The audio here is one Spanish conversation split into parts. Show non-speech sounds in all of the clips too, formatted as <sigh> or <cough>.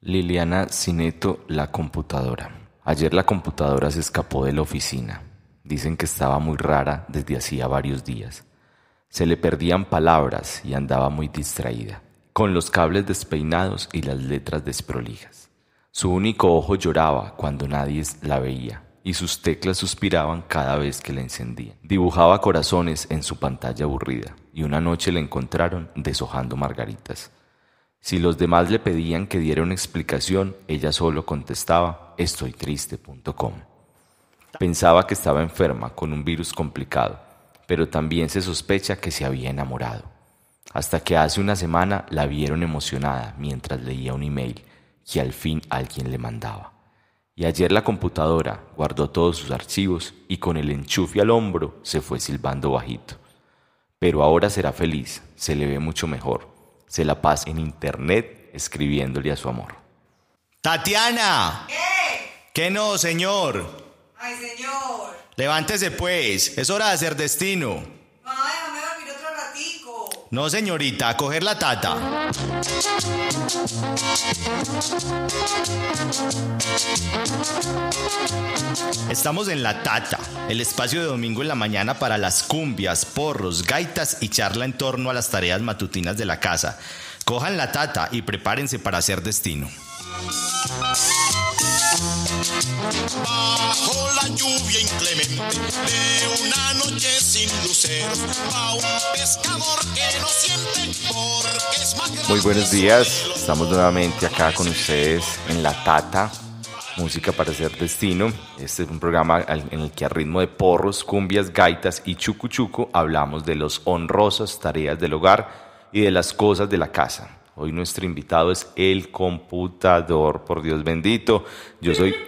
Liliana Cineto, la computadora. Ayer la computadora se escapó de la oficina. Dicen que estaba muy rara desde hacía varios días. Se le perdían palabras y andaba muy distraída, con los cables despeinados y las letras desprolijas. Su único ojo lloraba cuando nadie la veía y sus teclas suspiraban cada vez que la encendían. Dibujaba corazones en su pantalla aburrida y una noche la encontraron deshojando margaritas. Si los demás le pedían que diera una explicación, ella solo contestaba estoy triste.com. Pensaba que estaba enferma con un virus complicado, pero también se sospecha que se había enamorado. Hasta que hace una semana la vieron emocionada mientras leía un email que al fin alguien le mandaba. Y ayer la computadora guardó todos sus archivos y con el enchufe al hombro se fue silbando bajito. Pero ahora será feliz, se le ve mucho mejor se la pasa en internet escribiéndole a su amor. Tatiana. ¿Qué? ¿Qué no, señor? Ay, señor. Levántese pues, es hora de hacer destino. Mamá, déjame dormir otro ratico. No, señorita, a coger la tata. Estamos en La Tata, el espacio de domingo en la mañana para las cumbias, porros, gaitas y charla en torno a las tareas matutinas de la casa. Cojan la tata y prepárense para hacer destino. Bajo la lluvia inclemente de una noche sin luceros, va un pescador que no siente porque es más grande Muy buenos días, estamos nuevamente acá con ustedes en La Tata, Música para hacer destino. Este es un programa en el que a ritmo de porros, cumbias, gaitas y chucu chucu hablamos de los honrosas tareas del hogar y de las cosas de la casa. Hoy nuestro invitado es el computador, por Dios bendito. Yo soy... <laughs>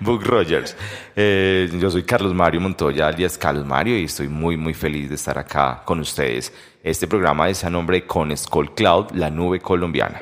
Book Rogers. Eh, yo soy Carlos Mario Montoya, alias Carlos Mario, y estoy muy, muy feliz de estar acá con ustedes. Este programa es a nombre de Conescol Cloud, la nube colombiana.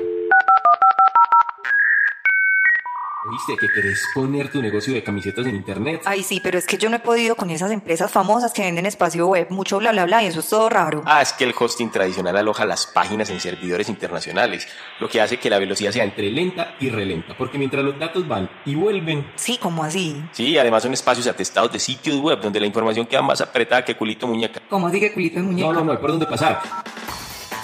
¿Oíste que querés poner tu negocio de camisetas en internet? Ay, sí, pero es que yo no he podido con esas empresas famosas que venden espacio web, mucho bla, bla, bla, y eso es todo raro. Ah, es que el hosting tradicional aloja las páginas en servidores internacionales, lo que hace que la velocidad sea entre lenta y relenta, porque mientras los datos van y vuelven... Sí, como así? Sí, además son espacios atestados de sitios web donde la información queda más apretada que culito muñeca. ¿Cómo así que culito de muñeca? No, no, no, hay por dónde pasar.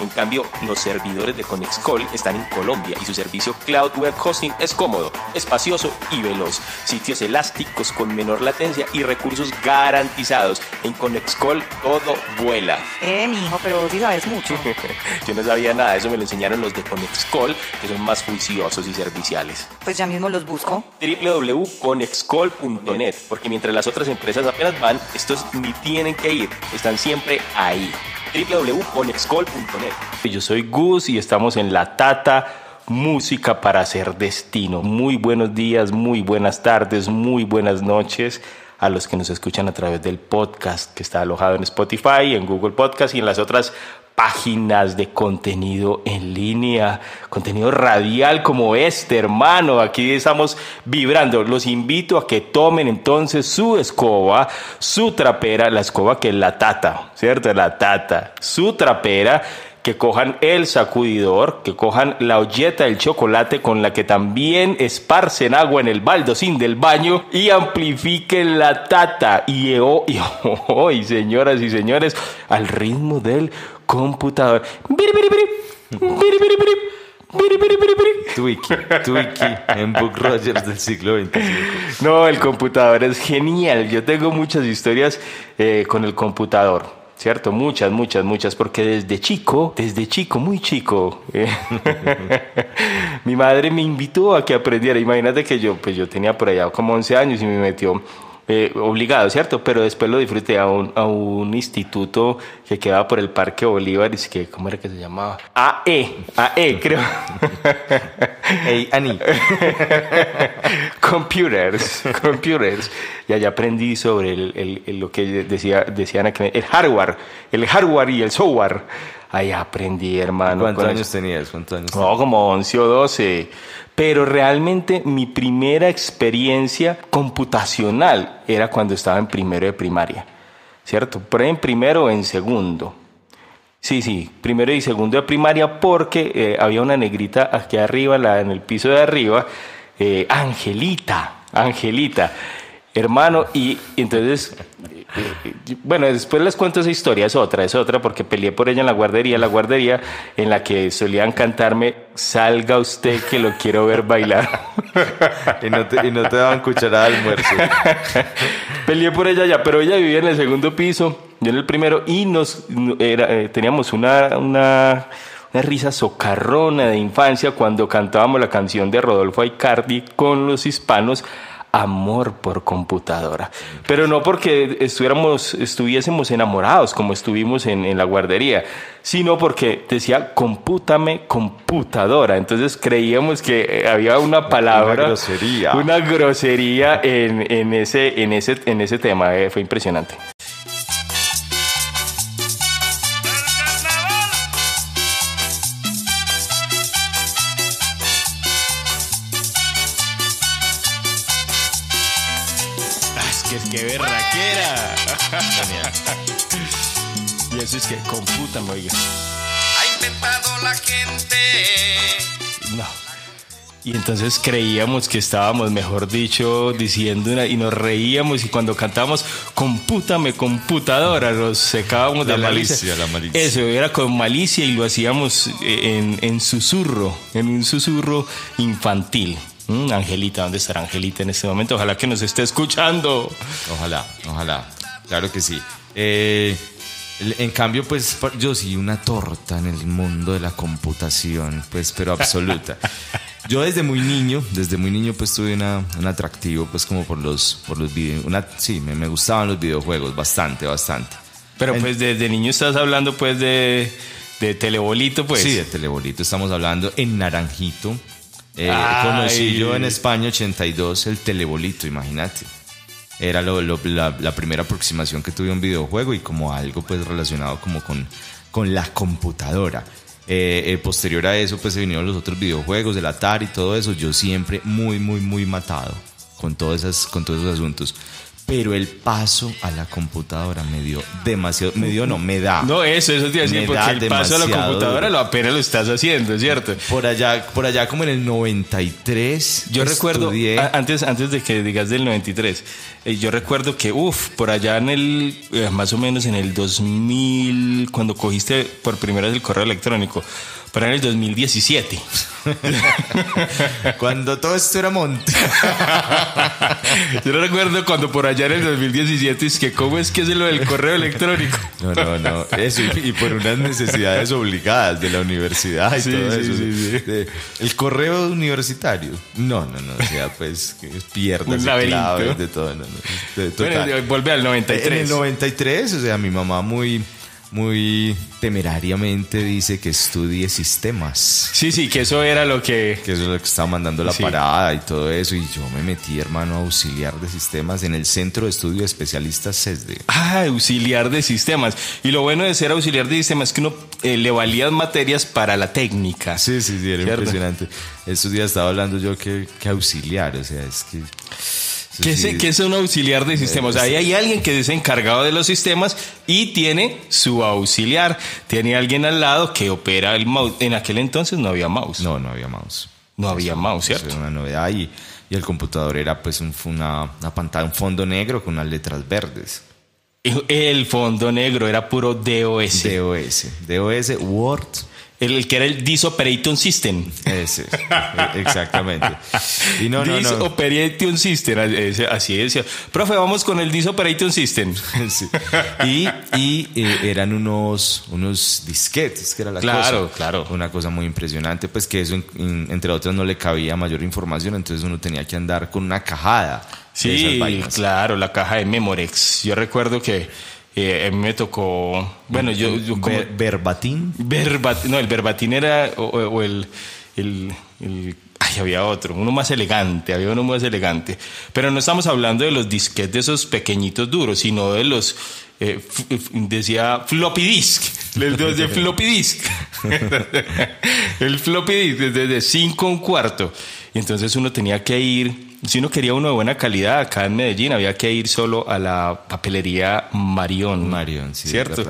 En cambio, los servidores de Conexcol están en Colombia y su servicio Cloud Web Hosting es cómodo, espacioso y veloz. Sitios elásticos con menor latencia y recursos garantizados. En Conexcol todo vuela. Eh, mijo, pero vos sí sabes mucho. <laughs> Yo no sabía nada, eso me lo enseñaron los de Conexcol, que son más juiciosos y serviciales. Pues ya mismo los busco. www.conexcol.net, porque mientras las otras empresas apenas van, estos ni tienen que ir, están siempre ahí. www.conexcol.net. Yo soy Gus y estamos en La Tata. Música para hacer destino. Muy buenos días, muy buenas tardes, muy buenas noches a los que nos escuchan a través del podcast que está alojado en Spotify, en Google Podcast y en las otras páginas de contenido en línea, contenido radial como este, hermano. Aquí estamos vibrando. Los invito a que tomen entonces su escoba, su trapera, la escoba que es la tata, ¿cierto? La tata, su trapera que cojan el sacudidor, que cojan la olleta del chocolate con la que también esparcen agua en el baldocín del baño y amplifiquen la tata. Y hoy, hoy, señoras y señores, al ritmo del computador. Biri, biri, biri. Biri, biri, biri. Biri, biri, biri, biri. Twiki, Twiki, en Book Rogers del siglo XXV. No, el computador es genial. Yo tengo muchas historias eh, con el computador. ¿Cierto? Muchas, muchas, muchas, porque desde chico, desde chico, muy chico, eh, <laughs> mi madre me invitó a que aprendiera. Imagínate que yo, pues yo tenía por allá como 11 años y me metió eh, obligado, ¿cierto? Pero después lo disfruté a un, a un instituto que quedaba por el Parque Bolívar, y que, ¿cómo era que se llamaba? AE, AE, <laughs> creo. Hey, Ani. <laughs> computers, computers. Y allá aprendí sobre el, el- el- lo que decía, decían aquí, el hardware, el hardware y el software. Ahí aprendí, hermano. ¿Cuántos años eso. tenías? ¿Cuántos años No, como 11 o 12. Pero realmente mi primera experiencia computacional era cuando estaba en primero de primaria. ¿Cierto? Pero en primero o en segundo. Sí, sí, primero y segundo de primaria porque eh, había una negrita aquí arriba, la, en el piso de arriba, eh, Angelita, Angelita, hermano, y, entonces, bueno, después les cuento esa historia, es otra, es otra, porque peleé por ella en la guardería, la guardería en la que solían cantarme, salga usted que lo quiero ver bailar. <laughs> Y no te, y no te daban cucharada de almuerzo. <laughs> Peleé por ella ya, pero ella vivía en el segundo piso, yo en el primero, y nos era, eh, teníamos una, una, una risa socarrona de infancia cuando cantábamos la canción de Rodolfo Aicardi con los hispanos. Amor por computadora. Pero no porque estuviéramos, estuviésemos enamorados como estuvimos en, en la guardería, sino porque decía compútame computadora. Entonces creíamos que eh, había una palabra. Una grosería. Una grosería en, en ese, en, ese, en ese tema. eh, fue impresionante. Entonces creíamos que estábamos, mejor dicho, diciendo una, y nos reíamos y cuando cantábamos compútame computadora, nos secábamos La de la malicia, la malicia. Eso era con malicia y lo hacíamos en, en susurro, en un susurro infantil. Mm, Angelita, ¿dónde estará Angelita en este momento? Ojalá que nos esté escuchando. Ojalá, ojalá. Claro que sí. Eh, en cambio, pues yo sí, una torta en el mundo de la computación, pues, pero absoluta. <laughs> Yo desde muy niño, desde muy niño, pues tuve una, un atractivo, pues como por los, por los videos. Una, sí, me, me gustaban los videojuegos, bastante, bastante. Pero En- pues desde niño estás hablando pues de, de telebolito, pues. Sí, de Telebolito estamos hablando en Naranjito. Eh, conocí yo en España 82 el Telebolito, imagínate. Era lo- lo- la, la primera aproximación que tuve a un videojuego y como algo pues relacionado como con, con la computadora. Eh, eh, posterior a eso pues se vinieron los otros videojuegos, el Atari y todo eso. Yo siempre muy, muy, muy matado con, todas esas, con todos esos asuntos. Pero el paso a la computadora me dio demasiado, me dio no, me da. No, eso, eso te iba a decir, Me porque el paso a la computadora lo apenas lo estás haciendo, ¿cierto? Por allá, por allá como en el 93. Yo recuerdo, a- antes, antes de que digas del 93, eh, yo recuerdo que, uff, por allá en el, eh, más o menos en el 2000, cuando cogiste por primera vez el correo electrónico, para en el 2017. <laughs> cuando todo esto era monte. <laughs> yo no recuerdo cuando por allá en el 2017 es que, ¿cómo es que es lo del correo electrónico? No, no, no. Eso, y, y por unas necesidades obligadas de la universidad y Sí, todo sí, eso. sí, el correo universitario. No, no, no. O sea, pues pierdas <laughs> claves de todo. No, no. Total. Bueno, vuelve al 93. En el 93, o sea, mi mamá muy, muy temerariamente dice que estudie sistemas. Sí, sí, que eso era lo que... que eso es lo que estaba mandando la Sí. parada y todo eso. Y yo me metí, hermano, a auxiliar de sistemas en el Centro de Estudio de Especialistas CESDE. Ah, auxiliar de sistemas. Y lo bueno de ser auxiliar de sistemas es que uno eh, le valían materias para la técnica. Sí, sí, sí, era ¿Cierto? impresionante. Estos días estaba hablando yo que, que auxiliar, o sea, es que... ¿Qué, sí, es, un auxiliar de sistemas? Ahí hay alguien que es encargado de los sistemas y tiene su auxiliar. Tiene alguien al lado que opera el mouse. En aquel entonces no había mouse. No, no había mouse. No había mouse, ¿cierto? era una novedad y, y el computador era pues un- una, una pantalla, un fondo negro con unas letras verdes. El fondo negro era puro DOS. DOS. DOS, Word, El, el que era el Dis Operating System. ese. e- Exactamente. Y no, no, Dis no. Operating System. Así decía. Profe, vamos con el Dis Operating System. <laughs> Sí. Y, y, eh, eran unos, unos disquetes, que era la Claro, cosa. claro. Una cosa muy impresionante, pues que eso, en- en- entre otras, no le cabía mayor información, entonces uno tenía que andar con una cajada. Sí, claro, la caja de Memorex. Yo recuerdo que eh, me tocó. Bueno, yo, yo como. Ver- verbatim. Verbat- no, el verbatín era. O, el, el, el- Ay, había otro, uno más elegante, había uno más elegante. Pero no estamos hablando de los disquetes de esos pequeñitos duros, sino de los. eh, decía floppy disk, <laughs> los de <laughs> floppy disk. <laughs> el floppy disk, desde de 5 a un cuarto. Y entonces uno tenía que ir, si uno quería uno de buena calidad acá en Medellín, había que ir solo a la papelería Marión. Marión, sí, ¿Cierto?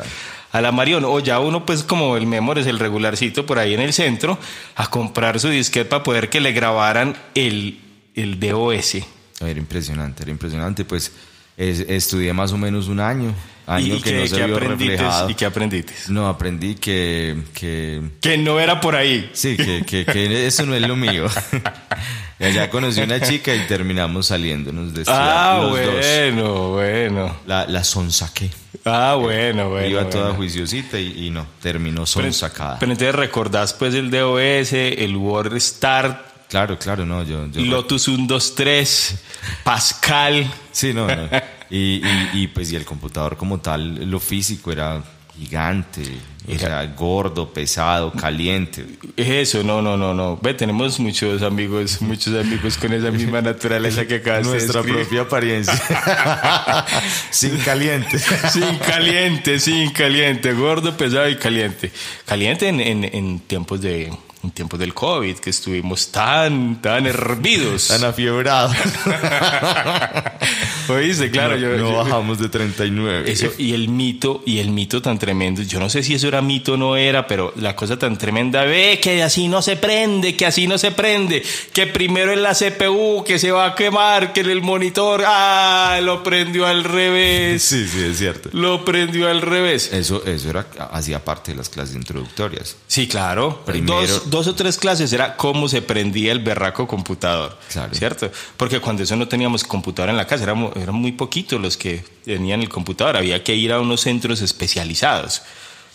a la Marion, o ya uno pues como el Memores, el regularcito por ahí en el centro, a comprar su disquete para poder que le grabaran el, el DOS. Era impresionante, era impresionante. Pues es- estudié más o menos un año, año ¿Y que qué- no se qué vio reflejado. ¿Y qué aprendites? No, aprendí que, que Que no era por ahí. sí, que, que, que eso no es lo mío. <laughs> y allá conocí una <laughs> chica y terminamos saliéndonos de estudiar Ah, los dos. bueno, bueno. La, la sonsaqué. Ah, bueno, bueno. Iba toda bueno. juiciosita y, y no, terminó Pero, sonsacada. pero entonces recordás pues el DOS, el Word Start, claro, claro, no, yo... yo Lotus 1, 2, 3, Pascal. Sí, no, no. <laughs> Y, y, y, pues y el computador como tal, lo físico era gigante, o Era- sea, gordo, pesado, caliente. Eso, no, no, no, no. Ve, tenemos muchos amigos, muchos amigos con esa misma naturaleza que acabas de Nuestra describir. propia apariencia. <laughs> Sin caliente. Sin caliente, sin caliente, gordo, pesado y caliente. Caliente en, en, en tiempos de en tiempos del COVID, que estuvimos tan, tan hervidos. <laughs> Tan afiebrado. <laughs> Oíste, claro, no, yo, no yo- bajamos de 39. Eso, y el mito, y el mito tan tremendo, yo no sé si eso era mito o no era, pero la cosa tan tremenda, ve que así no se prende, que así no se prende, que primero en la CPU, que se va a quemar, que en el monitor, ah, lo prendió al revés, Sí, sí, es cierto. lo prendió al revés. Eso, eso era, hacía parte de las clases introductorias. Sí, claro. Primero- Dos, dos o tres clases era cómo se prendía el berraco computador. Claro. ¿Cierto? Porque cuando eso no teníamos computador en la casa, éramos- eran muy poquitos los que tenían el computador. Había que ir a unos centros especializados.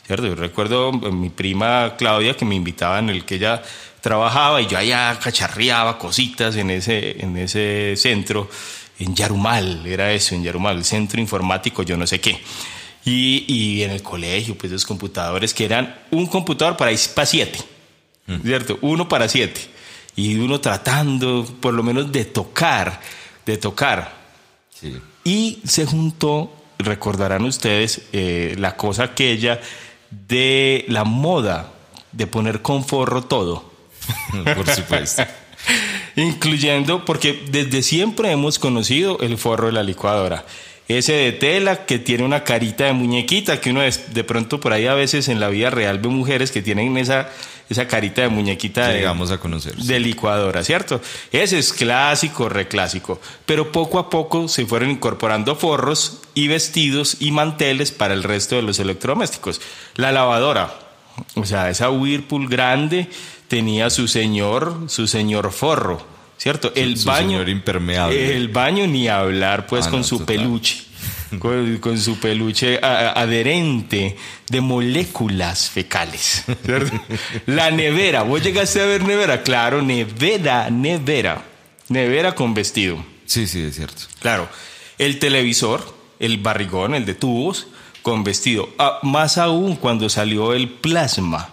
¿Cierto? Yo recuerdo a mi prima Claudia que me invitaba en el que ella trabajaba y yo allá cacharreaba cositas en ese, en ese centro, en Yarumal, era eso, en Yarumal, el centro informático, yo no sé qué. Y, y en el colegio, pues los computadores que eran un computador para, para siete, ¿cierto? Uno para siete. Y uno tratando por lo menos de tocar, de tocar. Sí. Y se juntó, recordarán ustedes, eh, la cosa aquella de la moda de poner con forro todo. <laughs> Por supuesto. <laughs> Incluyendo, porque desde siempre hemos conocido el forro de la licuadora. Ese de tela que tiene una carita de muñequita, que uno es- de pronto por ahí a veces en la vida real ve mujeres que tienen esa, esa carita de muñequita de, Llegamos a conocer. de licuadora, ¿cierto? Ese es clásico, reclásico. Pero poco a poco se fueron incorporando forros y vestidos y manteles para el resto de los electrodomésticos. La lavadora, o sea, esa Whirlpool grande tenía su señor, su señor forro, ¿cierto? El su baño. señor impermeable. El baño ni hablar, pues, Ah, con no, su total. peluche. <laughs> Con, con su peluche a- adherente de moléculas fecales. <laughs> ¿cierto? La nevera. ¿Vos llegaste a ver nevera? Claro, nevera, nevera. Nevera con vestido. Sí, sí, es cierto. Claro. El televisor, el barrigón, el de tubos, con vestido. Ah, más aún cuando salió el plasma,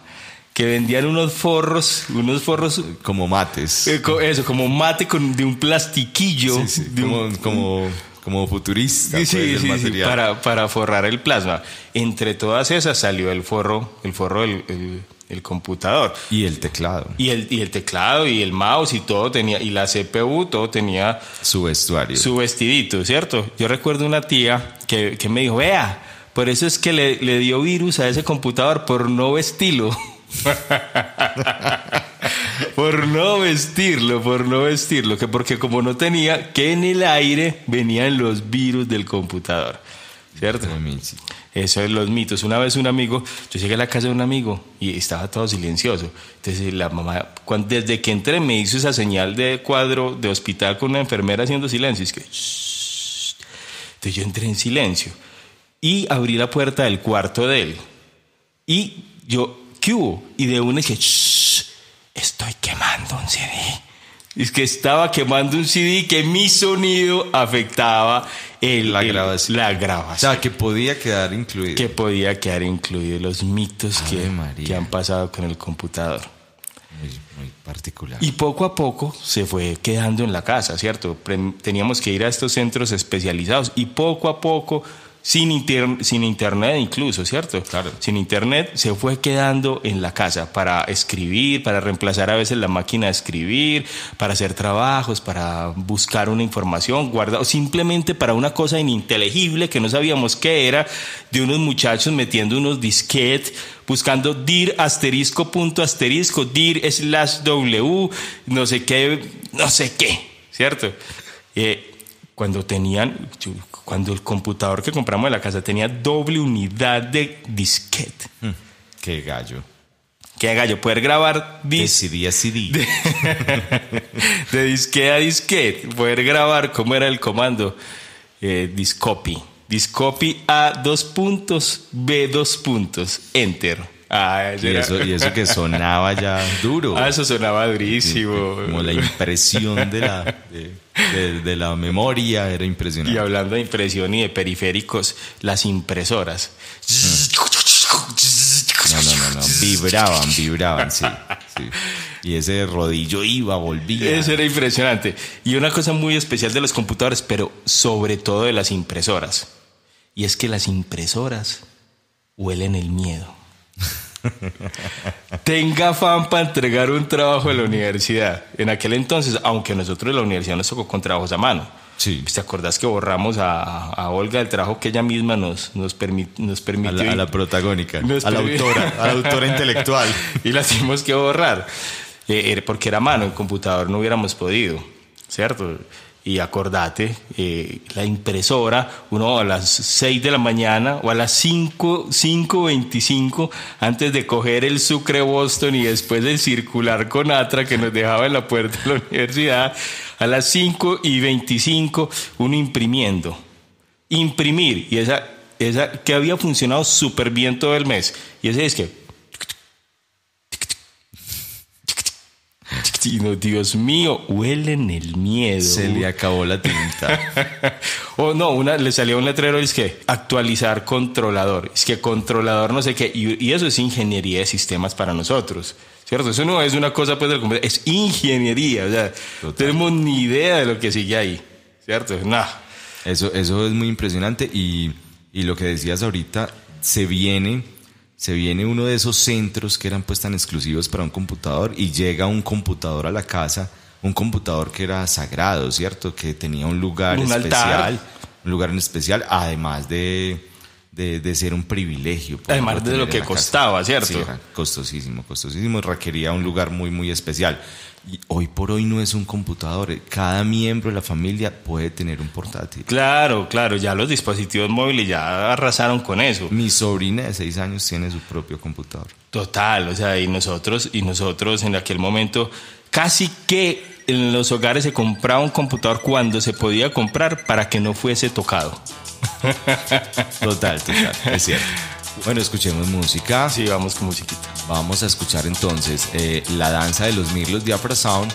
que vendían unos forros, unos forros, Como mates. eh, co- eso, como mate con, de un plastiquillo. Sí, sí, de un- como, como, como futurista. Sí, pues, sí, sí, para, para forrar el plasma. Entre todas esas salió el forro, el forro del el- el computador. Y el teclado. Y el, y el teclado y el mouse y todo tenía, y la CPU, todo tenía Su vestuario. su vestidito, ¿cierto? Yo recuerdo una tía que, que me dijo, vea, por eso es que le, le dio virus a ese computador por no vestirlo. <laughs> <laughs> por no vestirlo, por no vestirlo, que porque como no tenía, que en el aire venían los virus del computador, ¿cierto? Eso es los mitos. Una vez un amigo, yo llegué a la casa de un amigo y estaba todo silencioso. Entonces la mamá, cuando, desde que entré me hizo esa señal de cuadro de hospital con una enfermera haciendo silencio. Es que, "Shh". Entonces yo entré en silencio y abrí la puerta del cuarto de él. Y yo, ¿qué hubo? Y de una dije, "Shh, estoy quemando un CD. Es que estaba quemando un CD que mi sonido afectaba el, La el- grabación. La O grabación sea, que podía quedar incluido. que podía quedar incluido los mitos que, que han pasado con el computador. Muy, muy particular. Y poco a poco se fue quedando en la casa, ¿cierto? Teníamos que ir a estos centros especializados y poco a poco sin, inter- sin internet incluso, ¿cierto? Claro. Sin internet se fue quedando en la casa para escribir, para reemplazar a veces la máquina de escribir, para hacer trabajos, para buscar una información, guardar, o simplemente para una cosa ininteligible que no sabíamos qué era, de unos muchachos metiendo unos disquetes, buscando dir asterisco punto asterisco, dir slash w, no sé qué, no sé qué, ¿cierto? Eh, cuando tenían, cuando el computador que compramos en la casa tenía doble unidad de disquete. Qué gallo. Que gallo, poder grabar De dis CD a CD. de <laughs> disquete a disquete, poder grabar cómo era el comando. Eh, discopy. Discopy A dos puntos, B dos puntos, enter. Ah, Y era- eso, y eso que sonaba ya duro. Ah, eso sonaba durísimo. Como la impresión de la, de, de- de la memoria era Y impresionante. hablando de impresión y de periféricos, las impresoras. No, no, no, no. Vibraban, vibraban, sí, sí. Y ese rodillo iba, volvía. Eso era impresionante. Y una cosa muy especial de los computadores, pero sobre todo de las impresoras. Y es que las impresoras huelen el miedo. <laughs> Tenga afán para entregar un trabajo en la universidad. En aquel entonces, aunque nosotros en la universidad nos tocó con trabajos a mano. Sí. ¿Te acordás que borramos a, a Olga del trabajo que ella misma nos, nos, permi- nos A permitió? la, a la protagónica, <laughs> Nos a la autora, a la autora <laughs> intelectual. y la tuvimos que borrar. Eh, porque era mano, en computador no hubiéramos podido, ¿cierto? Y acordate, eh, la impresora, uno a las 6 de la mañana o a las 5, 5.25, antes de coger el Sucre Boston y después del circular con Atra que nos dejaba en la puerta de la universidad, a las 5 y 25, uno imprimiendo. Imprimir, y esa, esa que había funcionado súper bien todo el mes. Y ese es que Y no, Dios mío, huelen el miedo. Se le acabó la tinta. <laughs> o no, una, le salió un letrero, es que actualizar controlador. Es que controlador no sé qué. Y, y eso es ingeniería de sistemas para nosotros. ¿Cierto? Eso no es una cosa pues del computador, es ingeniería. O sea, no tenemos ni idea de lo que sigue ahí. ¿Cierto? Nah. Eso, eso es muy impresionante y, y lo que decías ahorita, se viene, se viene uno de esos centros que eran pues tan exclusivos para un computador y llega un computador a la casa, un computador que era sagrado, ¿cierto? Que tenía un lugar Un altar. especial, un lugar en especial, además de, de, de ser un privilegio. Además de lo que casa. costaba, ¿cierto? Sí, costosísimo, costosísimo, requería un lugar muy, muy especial. Hoy por hoy no es un computador, cada miembro de la familia puede tener un portátil. Claro, claro, ya los dispositivos móviles ya arrasaron con eso. Mi sobrina de seis años tiene su propio computador. Total, o sea, y nosotros, y nosotros en aquel momento casi que en los hogares se compraba un computador cuando se podía comprar para que no fuese tocado. <laughs> Total, total, es cierto. Bueno, escuchemos música. Sí, vamos con musiquita. Vamos a escuchar entonces eh, la danza de los Mirlos Diapra Sound.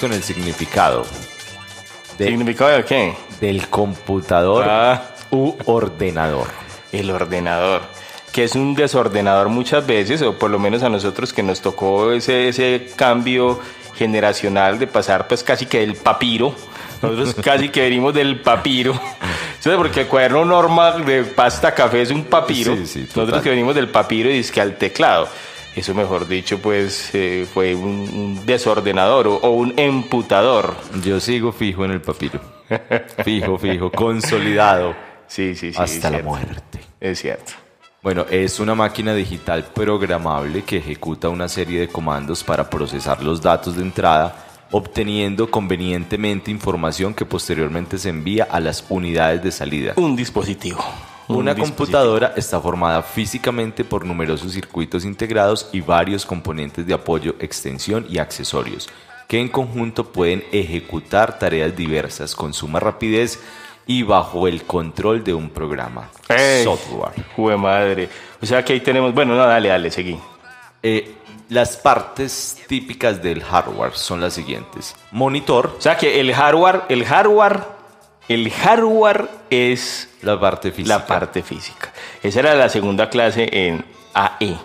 Vamos con el significado. De- ¿Significado de qué? del computador Ah. u ordenador. El ordenador, que es un desordenador muchas veces, o por lo menos a nosotros que nos tocó ese, ese cambio generacional de pasar pues casi que del papiro. Nosotros <laughs> casi que venimos del papiro. Porque el cuaderno normal de pasta café es un papiro. Sí, sí, total. nosotros que venimos del papiro y es que al teclado. Eso mejor dicho, pues eh, fue un, desordenador o, o un emputador. Yo sigo fijo en el papiro. Fijo, fijo, consolidado Sí, sí, sí. hasta la cierto. muerte. Es cierto. Bueno, es una máquina digital programable que ejecuta una serie de comandos para procesar los datos de entrada, obteniendo convenientemente información que posteriormente se envía a las unidades de salida. Un dispositivo. Un Una computadora está formada físicamente por numerosos circuitos integrados y varios componentes de apoyo, extensión y accesorios, que en conjunto pueden ejecutar tareas diversas con suma rapidez y bajo el control de un programa. ¡Ey! Software. Jue madre. O sea que ahí tenemos. Bueno, no, dale, dale, seguí. Eh, las partes típicas del hardware son las siguientes. Monitor, O sea que el hardware, el hardware, el hardware es la parte física. la parte física. Esa era la segunda clase en AE.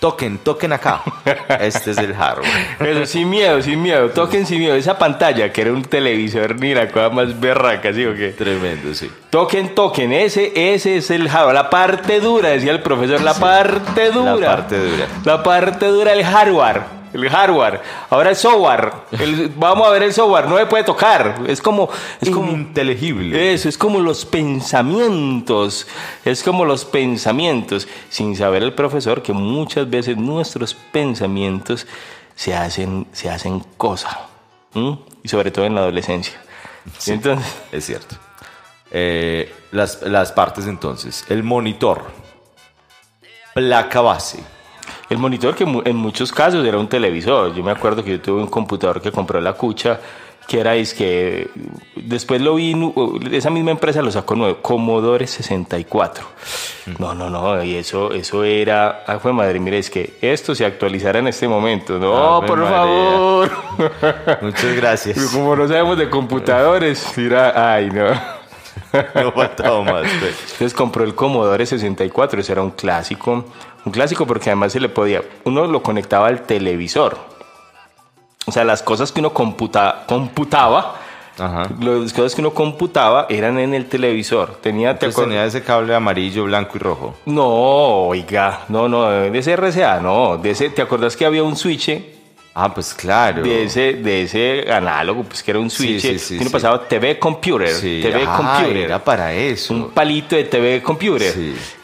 Toquen, toquen acá. <laughs> Este es el hardware. Pero sin miedo, sin miedo, toquen sin miedo. Esa pantalla que era un televisor, ni la cosa más berraca, ¿sí o qué? Tremendo, sí. Toquen, toquen, ese, ese es el hardware, la parte dura, decía el profesor, la parte dura. La parte dura. La parte dura, el hardware. El hardware. Ahora el software. El- <laughs> vamos a ver el software, no se puede tocar. Es como. Es como Ininteligible. eso, es como los pensamientos. Es como los pensamientos. Sin saber el profesor que muchas veces nuestros pensamientos se hacen, se hacen cosa. ¿m? Y sobre todo en la adolescencia. Sí. Entonces. Es cierto. Eh, las, las partes entonces. El monitor. Placa base. El monitor que en muchos casos era un televisor. Yo me acuerdo que yo tuve un computador que compró la cucha, que era es que después lo vi, esa misma empresa lo sacó nuevo, Commodore 64. No, no, no, y eso, eso era, ah, fue madre, mire, es que esto se actualizará en este momento. No, Ave por María. favor. <laughs> Muchas Pero gracias. como no sabemos de computadores, mira, ay, no. <laughs> No faltaba más. pues. Entonces compró el Commodore 64, ese era un clásico, un clásico porque además se le podía, uno lo conectaba al televisor. O sea, las cosas que uno computa, computaba, Ajá. las cosas que uno computaba eran en el televisor. Tenía, ¿te Entonces tenía ese cable amarillo, blanco y rojo. No, oiga, no, no, de ese RCA, no, de ese, ¿te acuerdas que había un switch? Ah, pues claro. De ese, de ese análogo, pues que era un Sí, switch, sí, sí, que uno sí. pasaba TV Computer, Sí. TV Ah, Computer. era para eso. un palito de TV computer.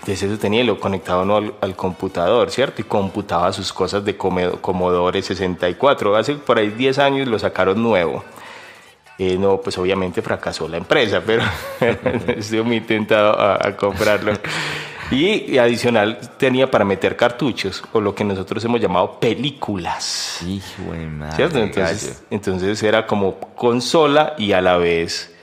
Entonces eso tenía lo conectaba uno al, al computador, ¿cierto? Y computaba sus cosas de Commodore 64. Hace por ahí 10 años lo sacaron nuevo. Eh, no, pues obviamente fracasó la empresa, pero <laughs> estoy muy tentado a, a comprarlo. Y, y adicional tenía para meter cartuchos, o lo que nosotros hemos llamado películas. Hijo de madre, ¿Cierto? Entonces, entonces era como consola y a la vez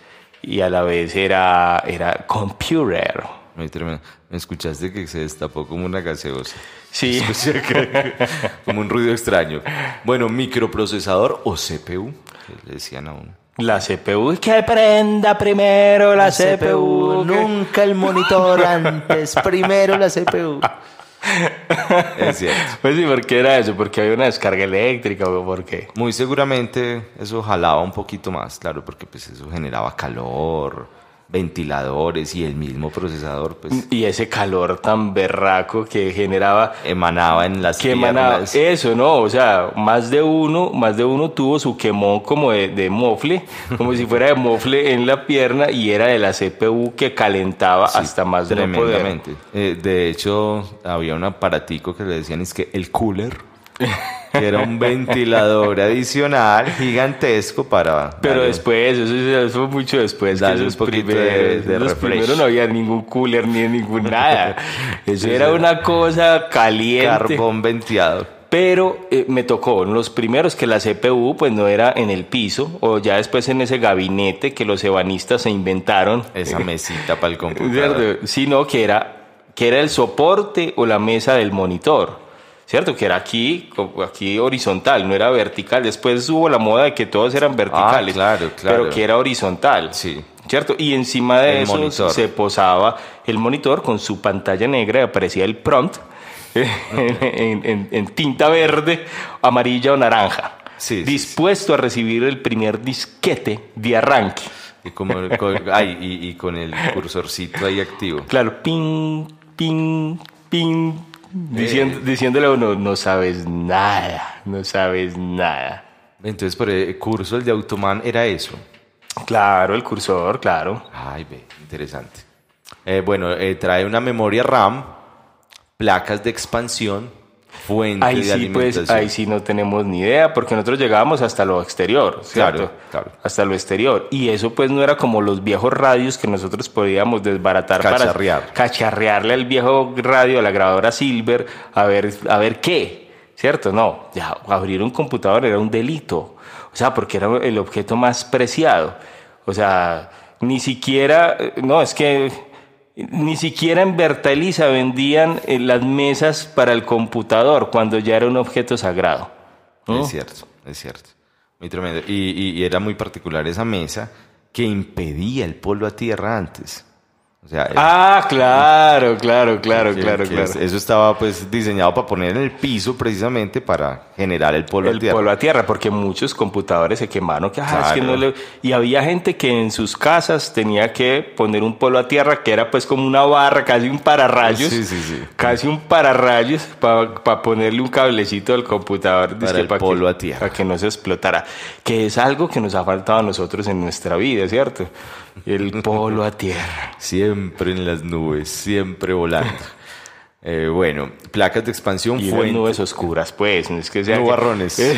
y a la vez era era computer. Muy tremendo. ¿Me escuchaste que se destapó como una gaseosa? Sí. <laughs> Que- <laughs> como un ruido extraño. Bueno, microprocesador o CPU, que le decían a uno. La CPU que prenda primero la, CPU. que- nunca el monitor <laughs> antes, primero la CPU. Es cierto. Pues sí, ¿por qué era eso? Porque había una descarga eléctrica o por qué. Muy seguramente eso jalaba un poquito más, claro, porque pues eso generaba calor, ventiladores y el mismo procesador pues Y ese calor tan berraco que generaba emanaba en las que emanaba piernas. eso, ¿no? O sea, más de uno, más de uno tuvo su quemón como de, de mofle, como si fuera de mofle en la pierna y era de la CPU que calentaba Sí, hasta más de no poder. Eh, de hecho, había un aparatico que le decían es que el cooler, <laughs> que era un ventilador adicional gigantesco para Pero darle- después, eso, eso fue mucho después. Esos un poquito primeros, de- de los refresh. primeros no había ningún cooler ni ningún nada. <laughs> Eso era una cosa caliente. carbón venteado. Pero eh, me tocó los primeros que la CPU pues no era en el piso o ya después en ese gabinete que los ebanistas se inventaron. Esa <laughs> mesita para el computador. Sino que era, que era el soporte o la mesa del monitor. ¿Cierto? Que era aquí, aquí horizontal, no era vertical. Después hubo la moda de que todos eran verticales, claro, claro. pero que era horizontal. Sí. ¿Cierto? Y encima de El eso monitor. se posaba el monitor con su pantalla negra y aparecía el prompt <laughs> en, en- en tinta verde, amarilla o naranja. Sí, sí, dispuesto a recibir el primer disquete de arranque. Y, como, con, <laughs> ay, y, y con el cursorcito ahí activo. Claro, ping, ping, ping, diciendo, diciéndole a uno, no sabes nada, no sabes nada. Entonces, por el curso, el de Automan era eso. Claro, el cursor, claro. Ay, ve, interesante. Eh, bueno, eh, trae una memoria RAM, placas de expansión, fuente Ahí de sí, alimentación. pues, ahí sí no tenemos ni idea, porque nosotros llegábamos hasta lo exterior, ¿cierto? Claro, claro. Hasta lo exterior. Y eso pues no era como los viejos radios que nosotros podíamos desbaratar Cacharrear. para cacharrearle al viejo radio, a la grabadora Silver, a ver, a ver qué, ¿cierto? No, ya abrir un computador era un delito, o sea, porque era el objeto más preciado. O sea, ni siquiera, eh, no, es que ni siquiera en Bertaliza vendían eh, las mesas para el computador cuando ya era un objeto sagrado. Es cierto, es cierto. Muy tremendo. Y, y- era muy particular esa mesa que impedía el polo a tierra antes. O sea, el- Ah, claro, claro, claro, que- claro, que claro. es- eso estaba pues diseñado para poner en el piso precisamente para generar el polo el a tierra. polo a tierra, porque muchos computadores se quemaron. Que, ah, es que Claro. no le- Y había gente que en sus casas tenía que poner un polo a tierra que era pues como una barra, casi un pararrayos. Sí, sí, sí. Casi un pararrayos para ponerle un cablecito al computador. Para el pa' polo que, a tierra. Para que no se explotara. Que es algo que nos ha faltado a nosotros en nuestra vida, ¿cierto? El <laughs> polo a tierra. Siempre en las nubes, siempre volando. <laughs> Eh, bueno, placas de expansión, Y fuente. nubes oscuras, pues. No es que sea. que- Nubarrones. <laughs>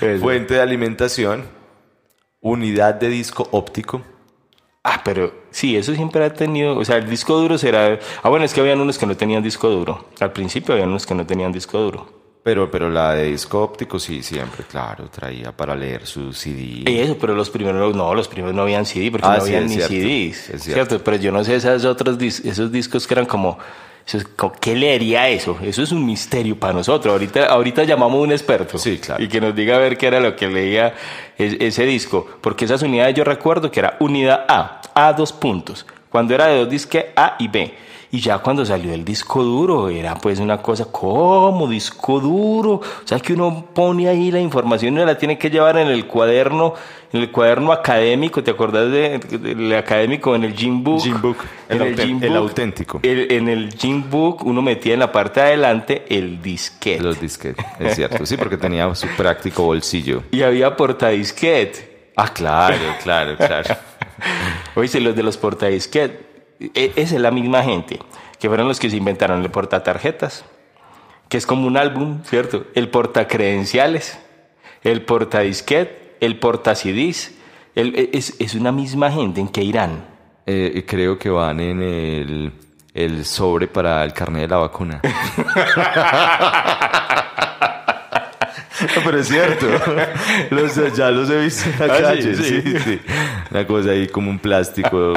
Eso. Fuente de alimentación, unidad de disco óptico. Ah, pero sí, eso siempre ha tenido, o sea, el disco duro será... Ah, bueno, es que habían unos que no tenían disco duro. Al principio habían unos que no tenían disco duro. Pero, pero la de disco óptico sí, siempre, claro, traía para leer su CD. Y eso, pero los primeros no, los primeros no habían CD porque Ah, no sí, habían ni cierto, CDs. es cierto. cierto. Pero yo no sé esos otros dis- esos discos que eran como, esos- ¿qué leería eso? Eso es un misterio para nosotros. Ahorita, ahorita llamamos a un experto. Sí, claro. Y que nos diga a ver qué era lo que leía es- ese disco. Porque esas unidades yo recuerdo que era unidad A, A dos puntos. Cuando era de dos disques A y B. Y ya cuando salió el disco duro, era pues una cosa como disco duro. O sea que uno pone ahí la información y la tiene que llevar en el cuaderno, en el cuaderno académico. ¿Te acordás de- del académico en el Gym Book? Gym Book, el En el, auten- Gym el Book, auténtico. el- en el Gym Book uno metía en la parte de adelante el disquete. Los disquetes, es cierto. Sí, porque tenía su práctico bolsillo. <laughs> Y había portadisquete. Ah, claro, claro, claro. <laughs> Oíste, los de los portadisquet, e- esa es la misma gente que fueron los que se inventaron el portatarjetas, que es como un álbum, ¿cierto? El portacredenciales, el portadisquet, el portacidis, el, e, es, es una misma gente en que irán. Eh, creo que van en el, el sobre para el carnet de la vacuna. <laughs> Pero es cierto. Los- ya los he visto en la Ah, sí, calle. sí. Sí, sí. Una cosa ahí como un plástico.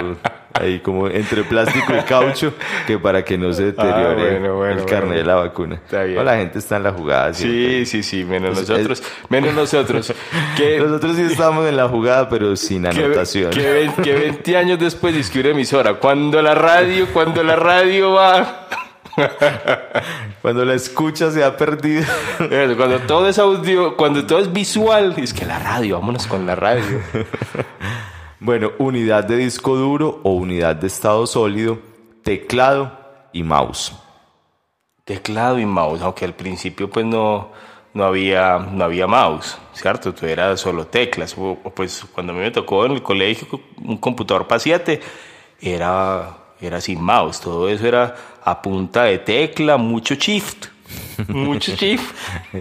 Ahí como entre plástico y caucho. <laughs> Que para que no se deteriore Ah, bueno, bueno, el carnet bueno. de la vacuna. Está bien. No, la gente está en la jugada. siempre. Sí, sí, sí, menos nosotros, es- menos nosotros. Que, Nosotros sí estábamos en la jugada, pero sin anotación. que, que 20 años después disque una emisora. Cuando la radio, cuando la radio va... <laughs> Cuando la escucha se ha perdido. <laughs> Cuando todo es audio, cuando todo es visual, es que la radio, vámonos con la radio. Bueno, unidad de disco duro o unidad de estado sólido, teclado y mouse. Teclado y mouse, aunque al principio pues no, no, había, no había mouse, ¿cierto? Tú eras solo teclas. Pues cuando a mí me tocó en el colegio un computador para siete, era, era sin mouse. Todo eso era a punta de tecla, mucho shift. Mucho <laughs> shift.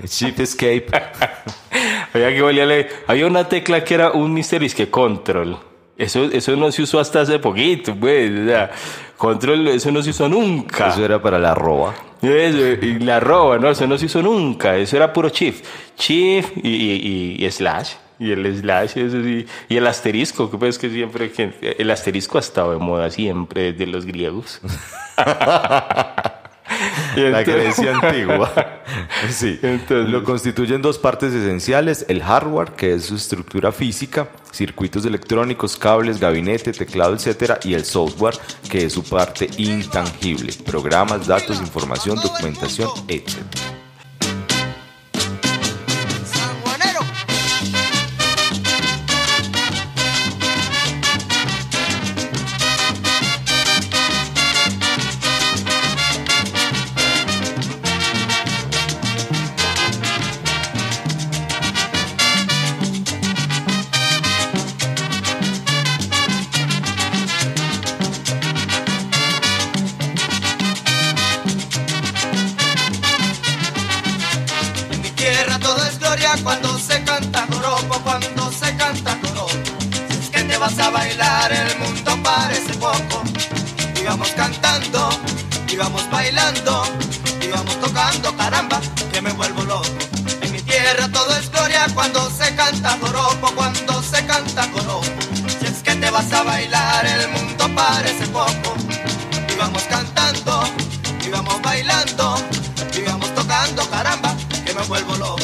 Shift Escape. <laughs> Había que Había una tecla que era un misterio, es que control. Eso, eso no se usó hasta hace poquito, pues. O sea, control, eso no se usó nunca. Eso era para la arroba. Eso, y la arroba, ¿no? Eso no se hizo nunca. Eso era puro shift. Shift y, y- y- y slash. Y el slash, eso sí. Y el asterisco, que pues que siempre que el asterisco ha estado de moda siempre desde los griegos. <laughs> <laughs> La Grecia antigua. <laughs> Sí. Entonces- Lo constituyen dos partes esenciales: el hardware, que es su estructura física, circuitos electrónicos, cables, gabinete, teclado, etcétera, y el software, que es su parte intangible: programas, datos, información, documentación, etcétera. Y vamos cantando, y vamos bailando, y vamos tocando, caramba, que me vuelvo loco. En mi tierra todo es gloria cuando se canta joropo, cuando se canta joropo. Si es que te vas a bailar, el mundo parece poco. Y vamos cantando, y vamos bailando, y vamos tocando, caramba, que me vuelvo loco.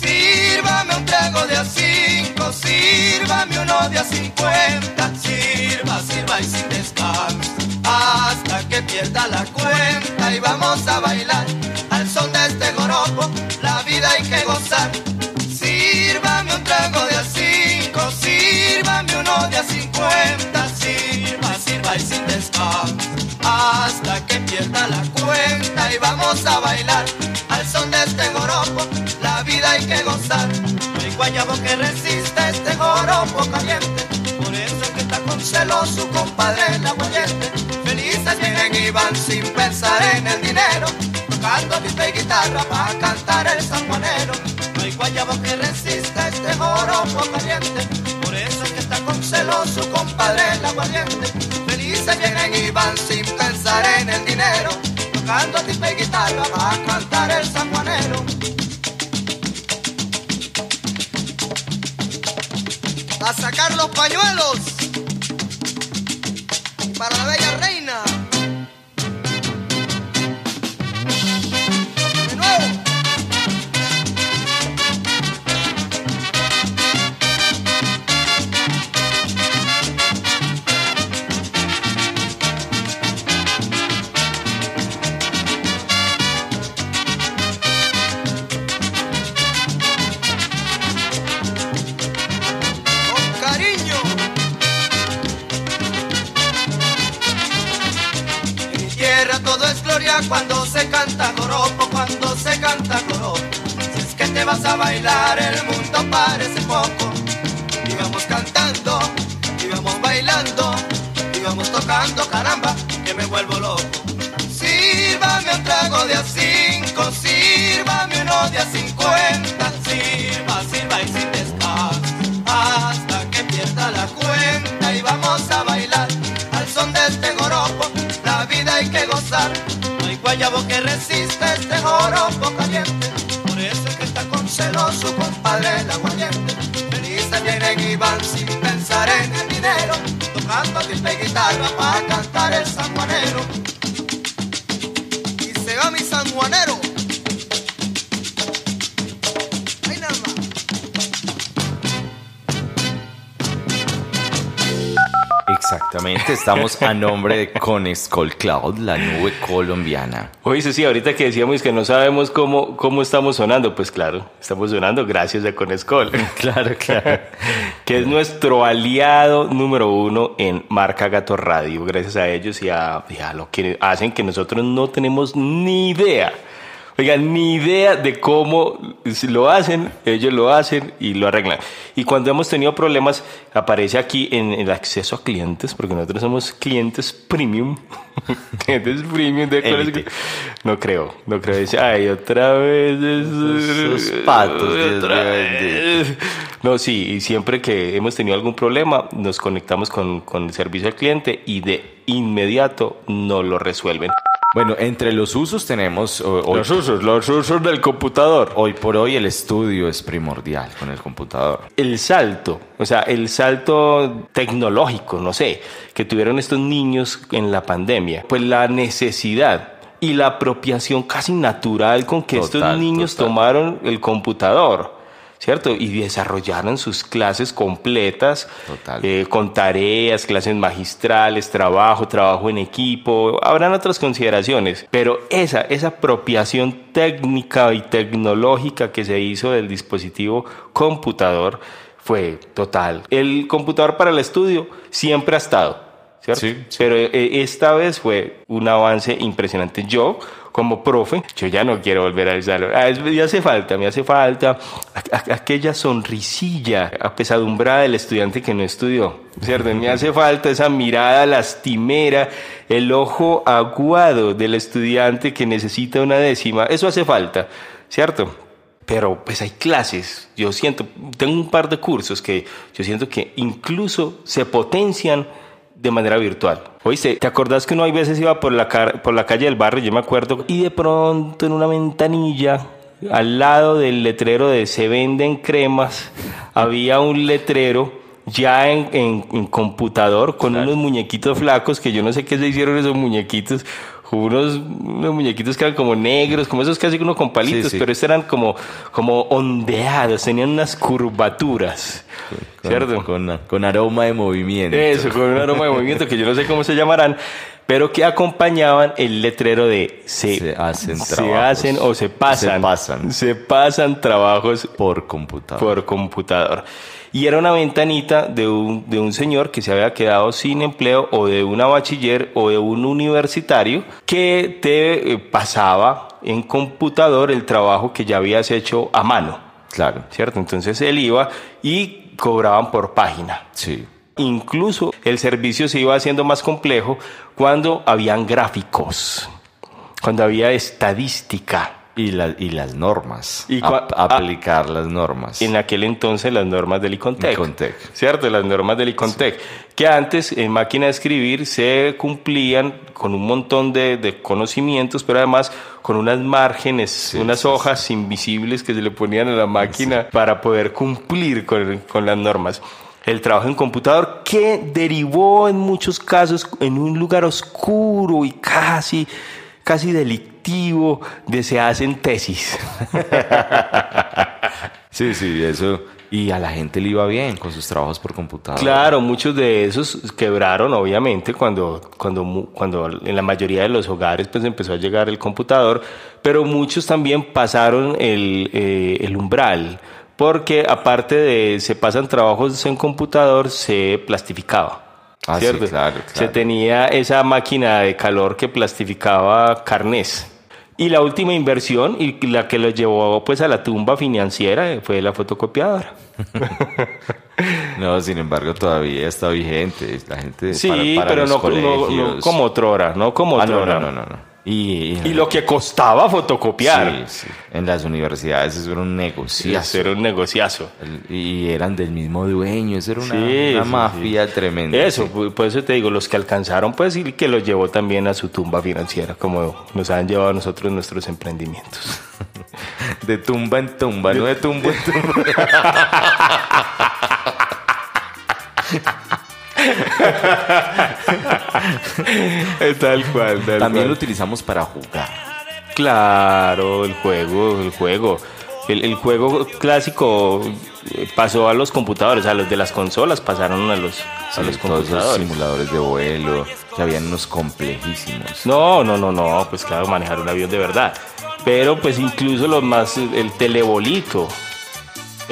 Sírvame un trago de a cinco, sírvame uno de a cincuenta, sirva, sirva y sin que pierda la cuenta y vamos a bailar al son de este joropo, la vida hay que gozar. Sírvame un trago de a cinco, sírvame uno de a cincuenta, sirva, sirva y sin descanso, hasta que pierda la cuenta y vamos a bailar al son de este joropo, la vida hay que gozar. No hay guayabo que resista este joropo caliente, por eso es que está con celo su compadre el pensar en el dinero, tocando pipa y guitarra para cantar el sanjuanero. No hay guayabo que resista este joropo caliente, por eso es que está con celo su compadre el aguardiente. Felices vienen y van sin pensar en el dinero, tocando pipa y guitarra para cantar el sanjuanero. A sacar los pañuelos para la bella reina. A nombre de Conescol Cloud, la nube colombiana. Oye, sí, ahorita que decíamos que no sabemos cómo, cómo estamos sonando, pues claro, estamos sonando gracias a Conescol. <laughs> Claro, claro. que es nuestro aliado número uno en Marca Gato Radio. Gracias a ellos y a, y a lo que hacen que nosotros no tenemos ni idea. Oigan, ni idea de cómo lo hacen, ellos lo hacen y lo arreglan. Y cuando hemos tenido problemas, aparece aquí en el acceso a clientes, porque nosotros somos clientes premium. <laughs> clientes premium de Élite. No creo, no creo. Dice, ay, otra vez. Esos patos, Otra vez. No, sí, y siempre que hemos tenido algún problema, nos conectamos con, con el servicio al cliente y de inmediato nos lo resuelven. Bueno, entre los usos tenemos hoy, Los usos, los usos del computador. hoy por hoy el estudio es primordial con el computador. El salto, o sea, el salto tecnológico, no sé, que tuvieron estos niños en la pandemia, pues la necesidad y la apropiación casi natural con que estos niños total. tomaron el computador. ¿Cierto? Y desarrollaron sus clases completas, eh, con tareas, clases magistrales, trabajo, trabajo en equipo, habrán otras consideraciones, pero esa, esa apropiación técnica y tecnológica que se hizo del dispositivo computador fue total. El computador para el estudio siempre ha estado, ¿cierto? Sí, sí. Pero eh, esta vez fue un avance impresionante. Yo, como profe, yo ya no quiero volver al salón. Ah, es- me hace falta, me hace falta a- a- aquella sonrisilla apesadumbrada del estudiante que no estudió, ¿cierto? Me hace falta esa mirada lastimera, el ojo aguado del estudiante que necesita una décima. Eso hace falta, ¿cierto? Pero pues hay clases, yo siento, tengo un par de cursos que yo siento que incluso se potencian de manera virtual. Oíste, ¿te acordás que uno hay veces iba por la, car- por la calle del barrio, yo me acuerdo, y de pronto en una ventanilla, al lado del letrero de se venden cremas, había un letrero ya en, en- en computador con unos muñequitos flacos que yo no sé qué se hicieron esos muñequitos, unos, unos muñequitos que eran como negros, como esos que hace uno con palitos, Sí, sí. pero estos eran como, como ondeados, tenían unas curvaturas, Con, ¿cierto? Con, con aroma de movimiento. Eso, con un aroma de movimiento que yo no sé cómo se llamarán, pero que acompañaban el letrero de se, Se hacen se trabajos. hacen o se pasan. Se pasan. Se pasan trabajos Por computador. por computador. Y era una ventanita de un, de un señor que se había quedado sin empleo o de una bachiller o de un universitario que te eh, pasaba en computador el trabajo que ya habías hecho a mano. Claro. ¿Cierto? Entonces él iba y cobraban por página. Sí. Incluso el servicio se iba haciendo más complejo cuando habían gráficos, cuando había estadística. Y, la- y las normas. Y Ap- ah, aplicar las normas. En aquel entonces las normas del Icontec. Icontec. ¿Cierto? Las normas del Icontec. Que antes en máquina de escribir se cumplían con un montón de, de conocimientos, pero además con unas márgenes, unas sí, hojas invisibles que se le ponían a la máquina para poder cumplir con, con las normas. El trabajo en computador que derivó en muchos casos en un lugar oscuro y casi, casi de se hacen tesis. <laughs> Sí, sí, eso. Y a la gente le iba bien con sus trabajos por computador. Claro, muchos de esos quebraron, obviamente, cuando, cuando, cuando en la mayoría de los hogares pues empezó a llegar el computador, pero muchos también pasaron el, eh, el umbral, porque aparte de se pasan trabajos en computador, se plastificaba. Ah, sí, claro, Se tenía esa máquina de calor que plastificaba carnés. Y la última inversión y la que lo llevó pues a la tumba financiera eh, fue la fotocopiadora. <laughs> No, sin embargo, todavía está vigente. La gente. Sí, para- para pero los no, no- no como otrora, no como Ah, no, otrora. no, no, no. Y, Y lo que costaba fotocopiar. Sí, sí. En las universidades eso era un negocio. Sí, era un negociazo. Y eran del mismo dueño. Eso era una, Sí, una sí, mafia tremenda. Eso, por eso te digo, los que alcanzaron, pues, y que los llevó también a su tumba financiera, como nos han llevado a nosotros nuestros emprendimientos. <laughs> De tumba en tumba, no de tumba en tumba. <laughs> <laughs> tal cual, tal También lo utilizamos para jugar. Claro, el juego, el juego. El, el juego clásico eh, pasó a los computadores, a los de las consolas pasaron a los, a los todos esos computadores. simuladores de vuelo, que habían unos complejísimos. No, no, no, no, pues claro, manejar un avión de verdad. Pero pues incluso los más, el telebolito,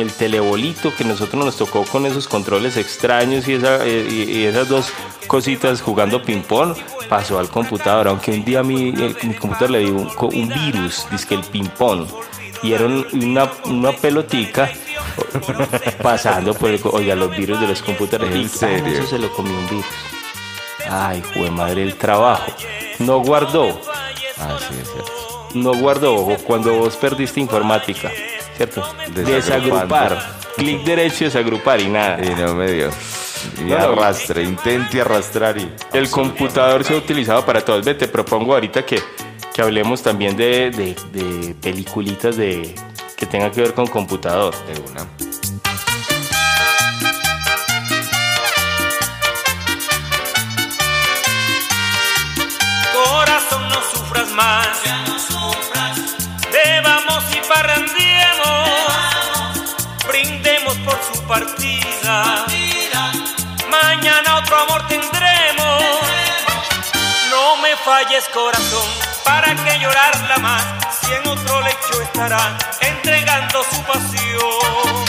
el telebolito que nosotros nos tocó con esos controles extraños y, esa, eh, y, esas dos cositas jugando ping-pong, pasó al computador. Aunque un día mí, el- mi computador le dio un, un virus, dice el ping-pong. Y era un- una, una pelotica <laughs> pasando por el... Oiga, los virus de los computadores. ¿En ah? Eso se lo comió un virus. Ay, jue madre, el trabajo. No guardó Ah, sí, es cierto. no guardó cuando vos perdiste informática, Desagrupar. Clic derecho, desagrupar y nada. Y no me dio. Y No, no, arrastre, intente arrastrar y... El computador se ha utilizado para todo. Ve, te propongo ahorita que, que hablemos también de, de, de peliculitas de, que tengan que ver con computador. De una. Por su partida. Mañana otro amor tendremos. No me falles, corazón, para que llorarla más. Si en otro lecho estará entregando su pasión.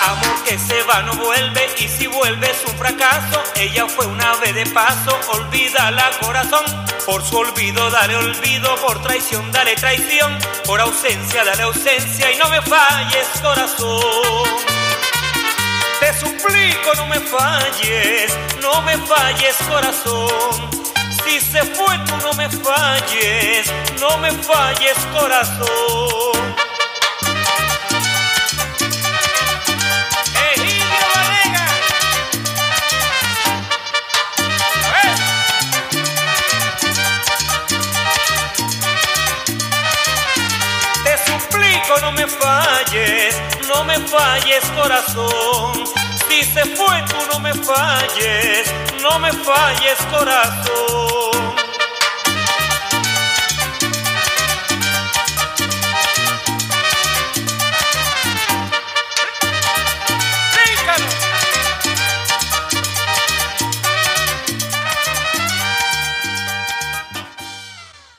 Amor que se va no vuelve y si vuelve es un fracaso. Ella fue una vez de paso, olvídala corazón. Por su olvido dale olvido, por traición dale traición, por ausencia dale ausencia y no me falles corazón. Te suplico no me falles, no me falles corazón. Si se fue tú no me falles, no me falles corazón. No me falles, no me falles corazón. Si se fue tú no me falles, no me falles corazón.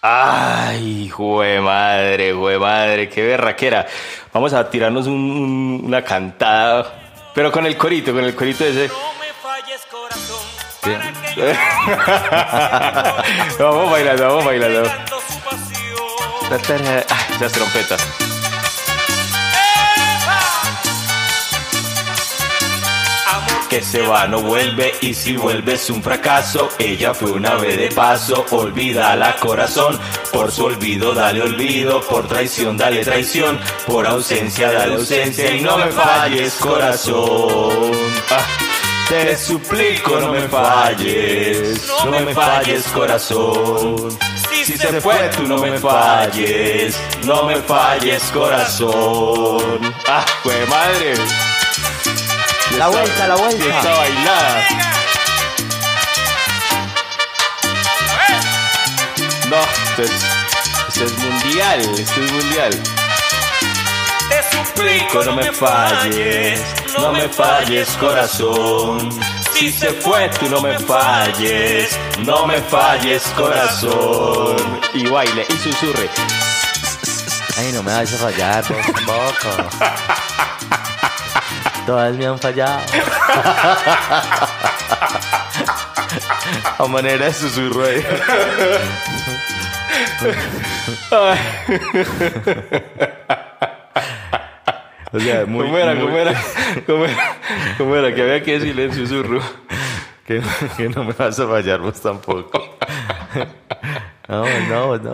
Ay, jue madre, jue madre, qué berraquera. Vamos a tirarnos un- un- una cantada, pero con el corito, con el corito ese. No me falles corazón, para que yo <laughs> vamos bailando, vamos bailando. esas trompetas. Que se va, no vuelve y si vuelve es un fracaso. Ella fue una vez de paso, olvídala corazón. Por su olvido dale olvido, por traición dale traición, por ausencia dale ausencia y no me falles corazón. Ah, te suplico no me falles, no me falles corazón. Si se fue tú no me falles, no me falles corazón. Ah, fue madre. La vuelta, la vuelta. Esta bailada. No, esto es, esto es mundial, esto es mundial. Te suplico no me falles, no me falles corazón. Si se fue tú no me falles, no me falles corazón. Y baile y susurre. Ay, no me vayas a fallar, vos <laughs> tampoco. Todas me han fallado. A manera de susurro ahí. O sea, muy, ¿Cómo era? muy- ¿Cómo era? ¿Cómo era? ¿Cómo era? Que había que decirle en susurro. Que, que no me vas a fallar vos tampoco. No, no, no.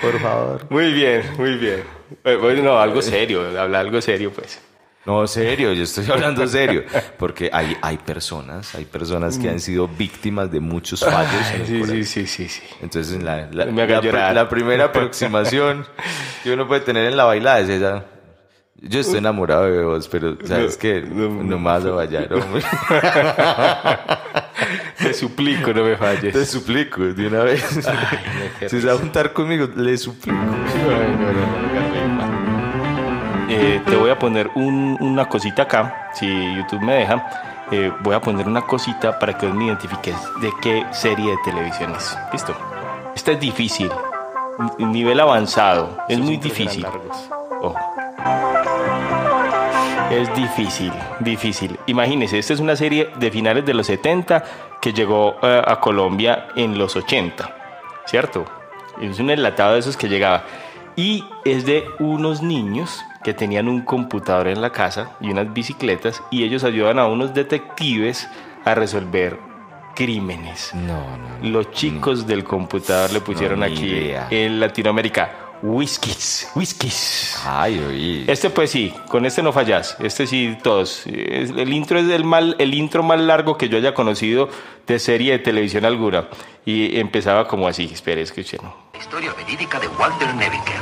Por favor. Muy bien, muy bien. Eh, Bueno, no, algo serio, habla algo serio, pues. No, serio, yo estoy hablando serio. Porque hay, hay personas, hay personas que han sido víctimas de muchos fallos. Sí, sí, sí, sí, sí. Entonces, en la, la, primera aproximación que uno puede tener en la bailada es esa. Yo estoy enamorado de vos, pero sabes que no, no, no. me vas a fallar, hombre. <laughs> Te suplico, no me falles. Te suplico, de una vez. si se va a juntar conmigo, le suplico. Ay, no, no, no. Eh, te voy a poner un- una cosita acá, si YouTube me deja. eh, voy a poner una cosita para que me identifiques de qué serie de televisión es. ¿Listo? Esta es difícil. Nivel avanzado. Es muy difícil. Ojo. Es difícil, difícil. Imagínense, esta es una serie de finales de los 70 que llegó eh, a Colombia en los 80, ¿cierto? Es un enlatado de esos que llegaba. Y es de unos niños que tenían un computador en la casa y unas bicicletas y ellos ayudan a unos detectives a resolver crímenes. No, no. Los chicos del computador le pusieron No, aquí idea. en Latinoamérica Whiskies, whiskies. Ay, oí. Este pues sí, con este no fallas. Este sí, todos. El intro es el, mal, el intro más largo que yo haya conocido de serie de televisión alguna. Y empezaba como así. Espere, escuchen. Historia verídica de Walter Neviker,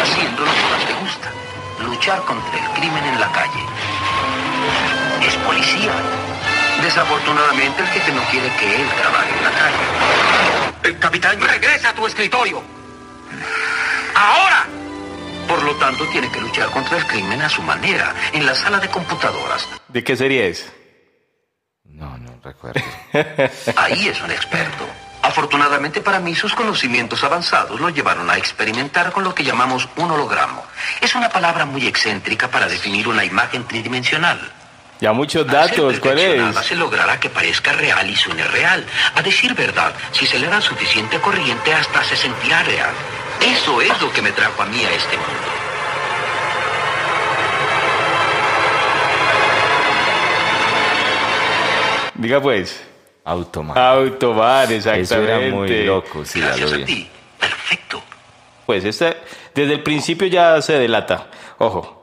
haciendo lo que más le gusta, luchar contra el crimen en la calle. Es policía. Desafortunadamente el jefe no quiere que él trabaje en la calle. El capitán, regresa a tu escritorio. Ahora. Por lo tanto, tiene que luchar contra el crimen a su manera, en la sala de computadoras. ¿De qué serie es? No, no recuerdo. <laughs> Ahí es un experto. Afortunadamente para mí, sus conocimientos avanzados lo llevaron a experimentar con lo que llamamos un hologramo. Es una palabra muy excéntrica para definir una imagen tridimensional. Ya muchos datos, ¿cuál es? se logrará que parezca real y suene real. A decir verdad, si se le da suficiente corriente, hasta se sentirá real. Eso es lo que me trajo a mí a este mundo. Diga pues. Automan. Autobar, exactamente. Eso era muy loco, sí, ya Gracias lo a ti. Perfecto. Pues este, desde el principio ya se delata. Ojo.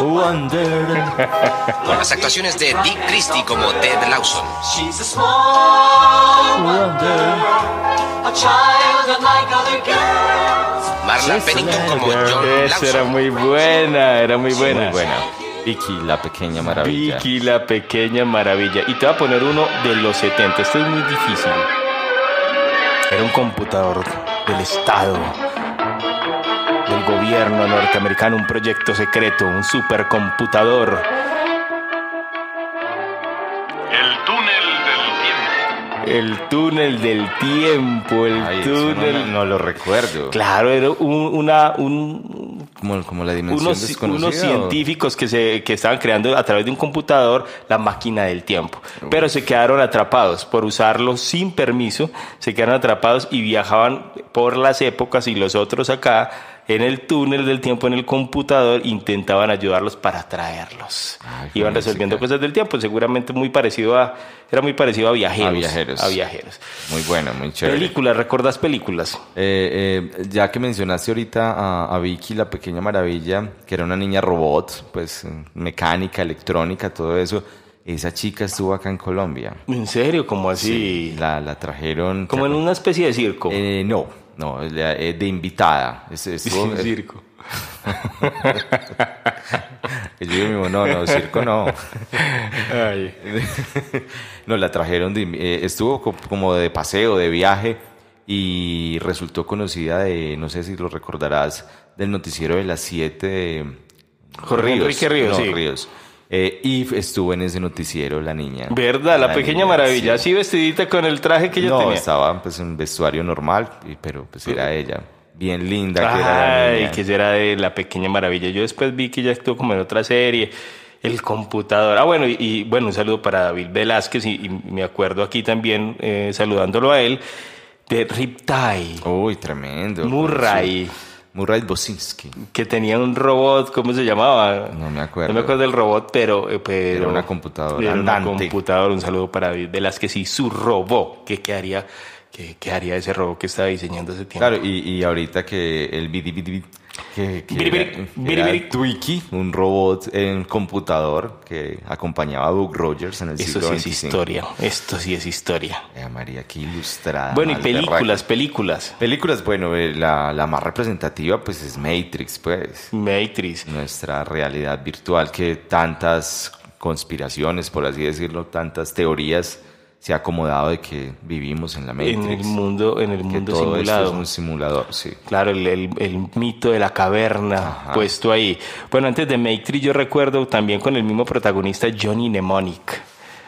Wonder. <laughs> con las actuaciones de Dick Christie como Ted Lawson, Marla Pennington como John Esa era muy buena, era muy buena. Muy buena. Vicky, la pequeña maravilla. Vicky, la pequeña maravilla. Y te voy a poner uno de los 70. Este es muy difícil. Era un computador del Estado, del gobierno norteamericano, un proyecto secreto, un supercomputador. El túnel del tiempo, el Ay, eso no, túnel. no lo recuerdo. Claro, era un- una, un, Como, como la dimensión unos, desconocida. unos científicos que, se, que estaban creando a través de un computador la máquina del tiempo. Pero se quedaron atrapados por usarlo sin permiso, se quedaron atrapados y viajaban por las épocas y los otros acá en el túnel del tiempo en el computador intentaban ayudarlos para traerlos. Ay, Iban resolviendo cosas del tiempo, seguramente muy parecido a era muy parecido a viajeros. A viajeros. A viajeros. Muy buena, muy chévere. Películas, ¿recordas películas? Eh, eh, ya que mencionaste ahorita a, a Vicky, la pequeña maravilla, que era una niña robot, pues mecánica, electrónica, todo eso, esa chica estuvo acá en Colombia. ¿En serio? ¿Cómo así? Sí, la, la trajeron. Como en una especie de circo. Eh, no, no, eh, de invitada. Es- Sí, circo. <laughs> Y yo digo mismo, no, no, circo no. Ay. <laughs> no, la trajeron, de, eh, estuvo co- como de paseo, de viaje, y resultó conocida de, no sé si lo recordarás, del noticiero de las 7 de Jorge Enrique Ríos, no, sí. Ríos. Eh, y estuvo en ese noticiero la niña. ¿Verdad? La, pequeña niña, maravilla, sí. así vestidita con el traje que ella no, tenía. estaba pues en vestuario normal, pero pues era ella. Bien linda que era la Ay, niña. que será de la pequeña maravilla. Yo después vi que ya estuvo como en otra serie. El computador. Ah, bueno, y, y, bueno, un saludo para David Velázquez y, y me acuerdo aquí también eh, saludándolo a él de Riptide, Uy, tremendo. Murray. Sí. Murray Bosinski. que tenía un robot, ¿cómo se llamaba? No me acuerdo. No me acuerdo del robot, pero... eh, pero Era una computadora Era una computadora. Un saludo para David Velázquez y su robot. ¿Qué, qué haría, qué, qué haría ese robot que estaba diseñando ese tiempo? Claro, y, y ahorita que el bidi, que, que bidi, bidi era bidi. Twiki, un robot en computador que acompañaba a Doug Rogers en el Eso siglo sí es 25. historia. Esto sí es historia. Eh, María, qué ilustrada. Bueno, y películas, películas. Películas, bueno, eh, la, la más representativa pues es Matrix, pues. Matrix. Nuestra realidad virtual que tantas conspiraciones, por así decirlo, tantas teorías se ha acomodado de que vivimos en la Matrix. En el mundo, en el que mundo todo esto simulado. es un simulador, sí. Claro, el, el- el mito de la caverna Ajá. puesto ahí. Bueno, antes de Matrix yo recuerdo también con el mismo protagonista Johnny Mnemonic.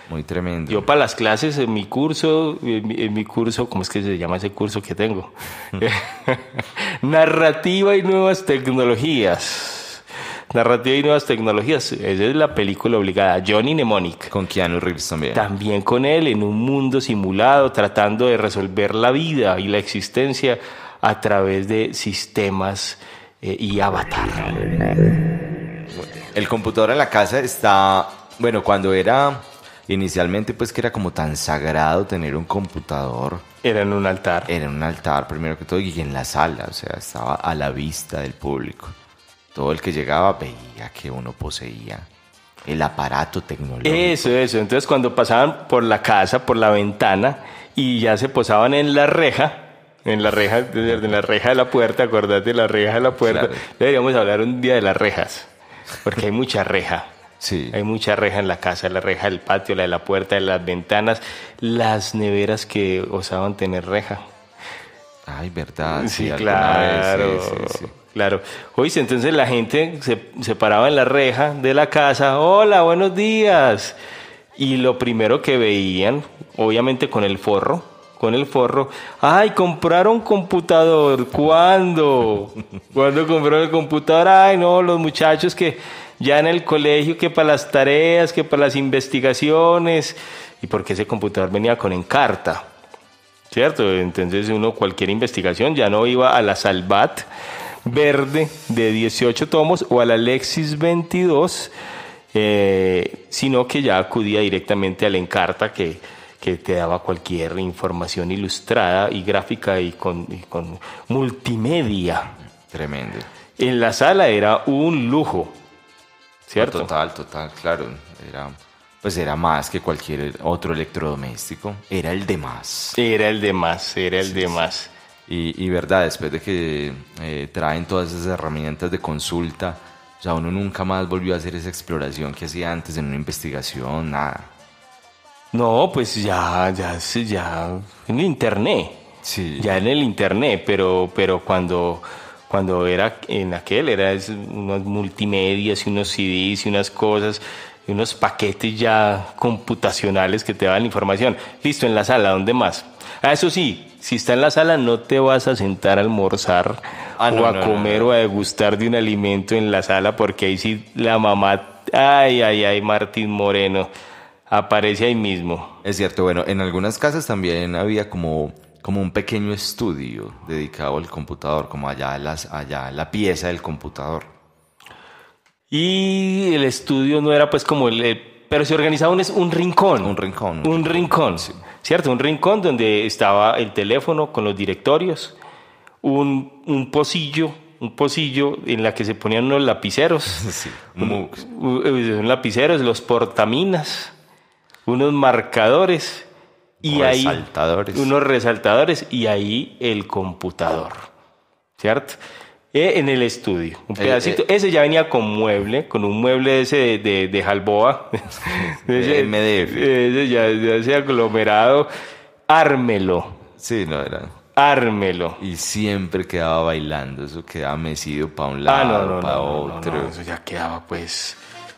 Muy tremendo. Yo para las clases en mi curso, en mi, en mi curso, ¿cómo es que se llama ese curso que tengo? <laughs> <laughs> Narrativa y nuevas tecnologías. Narrativa y nuevas tecnologías. Esa es la película obligada. Johnny Mnemonic. Con Keanu Reeves también. También con él en un mundo simulado, tratando de resolver la vida y la existencia a través de sistemas eh, y avatar. El computador en la casa está, bueno, cuando era Inicialmente pues que era como tan sagrado tener un computador. Era en un altar. Era en un altar primero que todo y en la sala, o sea, estaba a la vista del público. Todo el que llegaba veía que uno poseía el aparato tecnológico. Eso, eso. Entonces cuando pasaban por la casa, por la ventana y ya se posaban en la reja, en la reja, en la reja de la puerta, acordate de la reja de la puerta. Claro. Deberíamos hablar un día de las rejas, porque hay mucha reja. Sí. Hay mucha reja en la casa, la reja del patio, la de la puerta, de las ventanas, las neveras que osaban tener reja. Ay, verdad. Sí, vez, claro. sí, sí, sí. Claro. Oíste, entonces la gente se, se paraba en la reja de la casa. Hola, buenos días. Y lo primero que veían, obviamente con el forro, con el forro, ay, compraron computador. ¿Cuándo? <laughs> ¿Cuándo compraron el computador? Ay, no, los muchachos que ya en el colegio, que para las tareas, que para las investigaciones. Y porque ese computador venía con encarta. ¿Cierto? Entonces uno cualquier investigación ya no iba a la Salvat verde de 18 tomos o a la Lexis 22, eh, sino que ya acudía directamente al Encarta que, que te daba cualquier información ilustrada y gráfica y con, y con multimedia. Tremendo. En la sala era un lujo, ¿cierto? Total, total, claro. Era, pues era más que cualquier otro electrodoméstico. Era el de más. Era el de más, era el de más. Y, y verdad, después de que eh, traen todas esas herramientas de consulta, o sea, uno nunca más volvió a hacer esa exploración que hacía antes en una investigación, nada. No, pues ya, ya, sí, ya en el internet. Sí. Ya en el internet, pero, pero cuando, cuando era en aquel, era es unas multimedias y unos CDs y unas cosas, unos paquetes ya computacionales que te dan información. Listo, en la sala, ¿dónde más? Ah, eso sí, si está en la sala no te vas a sentar a almorzar Ah, no, o a no, comer no. o a degustar de un alimento en la sala porque ahí sí la mamá, ay, ay, ay, Martín Moreno, aparece ahí mismo. Es cierto, bueno, en algunas casas también había como, como un pequeño estudio dedicado al computador, como allá, las, allá la pieza del computador. Y el estudio no era pues como el... el- pero se organizaba un, un rincón. Un rincón. Un rincón, ¿cierto? Un rincón donde estaba el teléfono con los directorios, un, un pocillo, un pocillo en la que se ponían unos lapiceros, <laughs> Sí, mu- u- u- lapiceros, los portaminas, unos marcadores y ahí Resaltadores. unos resaltadores y ahí el computador, ¿cierto? Eh, en el estudio, un Eh, pedacito. Ese ya venía con mueble, con un mueble ese de, de, de Jalboa. <laughs> De MDF. Ese ya, ya ese aglomerado. Ármelo, Sí, no era. ármelo. Y siempre quedaba bailando, eso quedaba mecido para un Ah, lado, no, no, para no, no, otro. no, eso ya quedaba pues,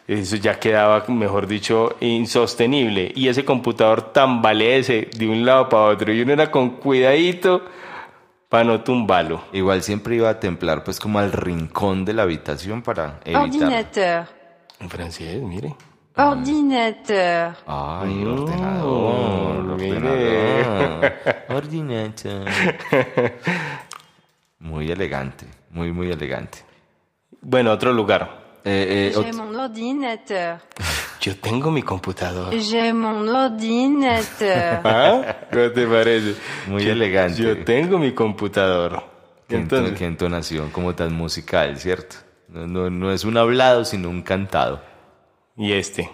eso ya quedaba, mejor dicho, insostenible. Y ese computador tambalece de un lado para otro y uno era con cuidadito para no tumbarlo. Igual siempre iba a templar pues como al rincón de la habitación para evitar. Ordinateur. En francés, mire. Ordinateur. Ay, ordenador, mire. ordenador. <laughs> Ordinateur. <laughs> Muy elegante, muy, muy elegante. Bueno, otro lugar. Eh, eh, J'ai mon ordinateur. <laughs> Yo tengo mi computador. J'ai mon ordinateur. <laughs> ¿Ah? ¿Cómo te parece? Muy Yo- elegante. Yo tengo mi computador. qué, ento- Entonces, qué entonación como tan musical, ¿cierto? No, no, no es un hablado, sino un cantado. y este.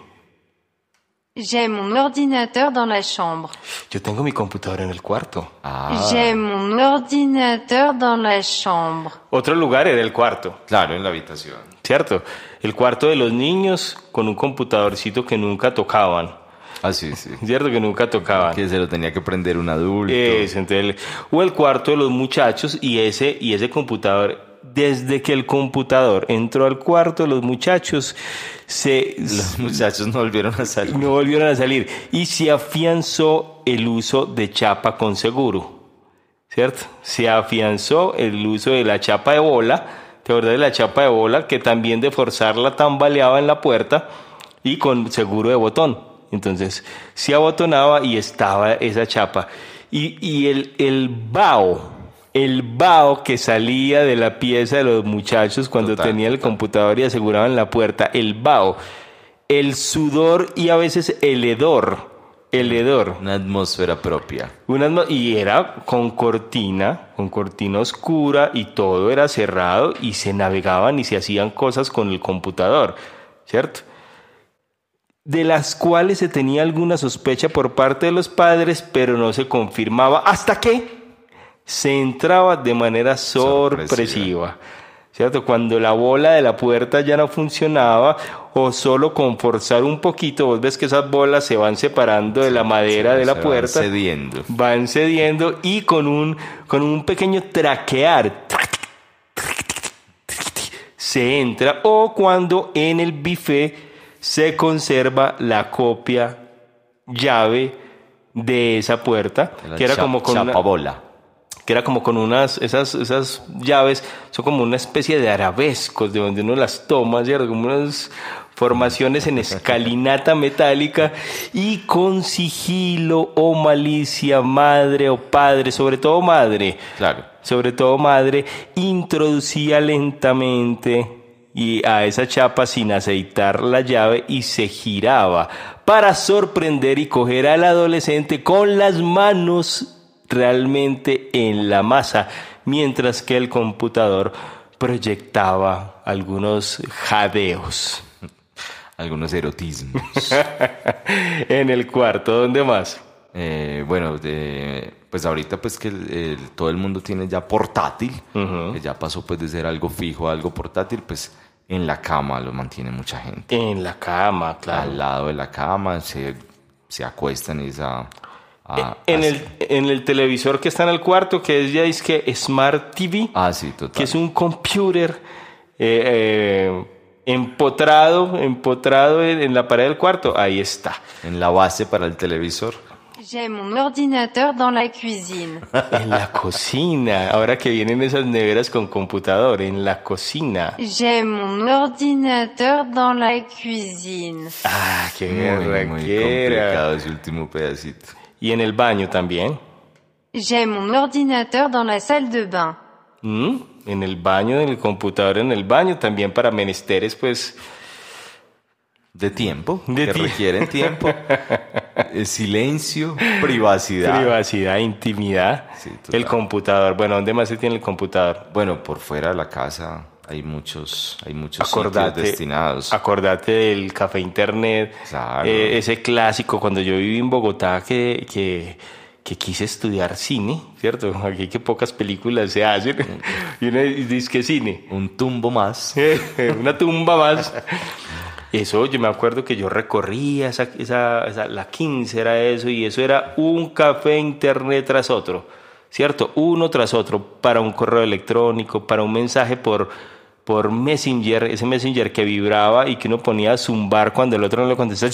J'ai mon ordinateur dans la chambre. Yo tengo mi computador en el cuarto. Ah, J'ai mon ordinateur dans la chambre. Otro lugar era el cuarto. claro, en la habitación. ¿cierto? El cuarto de los niños con un computadorcito que nunca tocaban, Ah, sí, sí. ¿cierto? Que nunca tocaban. Que se lo tenía que prender un adulto. Eso, entonces, o el cuarto de los muchachos y ese, y ese computador, desde que el computador entró al cuarto los muchachos, se, Los muchachos no volvieron a salir. no volvieron a salir y se afianzó el uso de chapa con seguro, ¿cierto? Se afianzó el uso de la chapa de bola, ¿te acuerdas de la chapa de bola que también de forzarla tambaleaba en la puerta y con seguro de botón? Entonces se abotonaba y estaba esa chapa. Y, y el, el vaho, el vaho que salía de la pieza de los muchachos cuando Total, tenían el total. computador y aseguraban la puerta, el vaho el sudor y a veces el hedor. El hedor. Una atmósfera propia. Una y era con cortina, con cortina oscura y todo era cerrado y se navegaban y se hacían cosas con el computador, ¿cierto? De las cuales se tenía alguna sospecha por parte de los padres, pero no se confirmaba hasta que se entraba de manera sorpresiva. ¿Cierto? Cuando la bola de la puerta ya no funcionaba o solo con forzar un poquito, vos ves que esas bolas se van separando de la madera de la se van puerta cediendo. van cediendo y con un, con un pequeño traquear se entra o cuando en el buffet se conserva la copia llave de esa puerta La que era como con una, chapabola. Que era como con unas esas esas llaves son como una especie de arabescos de donde uno las toma ¿cierto? como unas formaciones en escalinata <laughs> metálica y con sigilo o malicia madre o padre sobre todo madre Claro. sobre todo madre introducía lentamente y a esa chapa sin aceitar la llave y se giraba para sorprender y coger al adolescente con las manos realmente en la masa, mientras que el computador proyectaba algunos jadeos <laughs> Algunos erotismos. <laughs> en el cuarto. ¿Dónde más? Eh, bueno, de- pues ahorita pues que el- el- todo el mundo tiene ya portátil, que ya pasó pues de ser algo fijo a algo portátil, pues en la cama lo mantiene mucha gente. En la cama, claro. Al lado de la cama se, se acuestan y esa... a- En a- el, en el televisor que está en el cuarto, que es ya es que Smart TV, Ah, sí, total. que es un computer eh, eh, empotrado, empotrado en, en la pared del cuarto, ahí está. En la base para el televisor. J'ai mon ordinateur dans la cuisine. <laughs> En la cocina, ahora que vienen esas neveras con computador, en la cocina. J'ai mon ordinateur dans la cuisine. Ah, qué Muy, muy complicado ese último pedacito. Y en el baño también. J'ai mon ordinateur dans la salle de bain. ¿Mm? En el baño, en el computador, en el baño, también para menesteres, pues, De tiempo, De que ti- requieren tiempo. <laughs> Silencio, privacidad. privacidad, intimidad. Sí, el computador. Bueno, ¿dónde más se tiene el computador? Bueno, por fuera de la casa hay muchos, hay muchos Acordate, sitios destinados. acordate del café internet, Claro. eh, ese clásico cuando yo viví en Bogotá que, que, que quise estudiar cine, ¿cierto? <laughs> Aquí que pocas películas se hacen <laughs> y uno dice que cine, Un tumbo más. <laughs> una tumba más. Eso, yo me acuerdo que yo recorría esa, esa, esa- la 15 era eso y eso era un café internet tras otro, ¿cierto? Uno tras otro para un correo electrónico, para un mensaje por, por Messenger, ese Messenger que vibraba y que uno ponía a zumbar cuando el otro no le contestaba.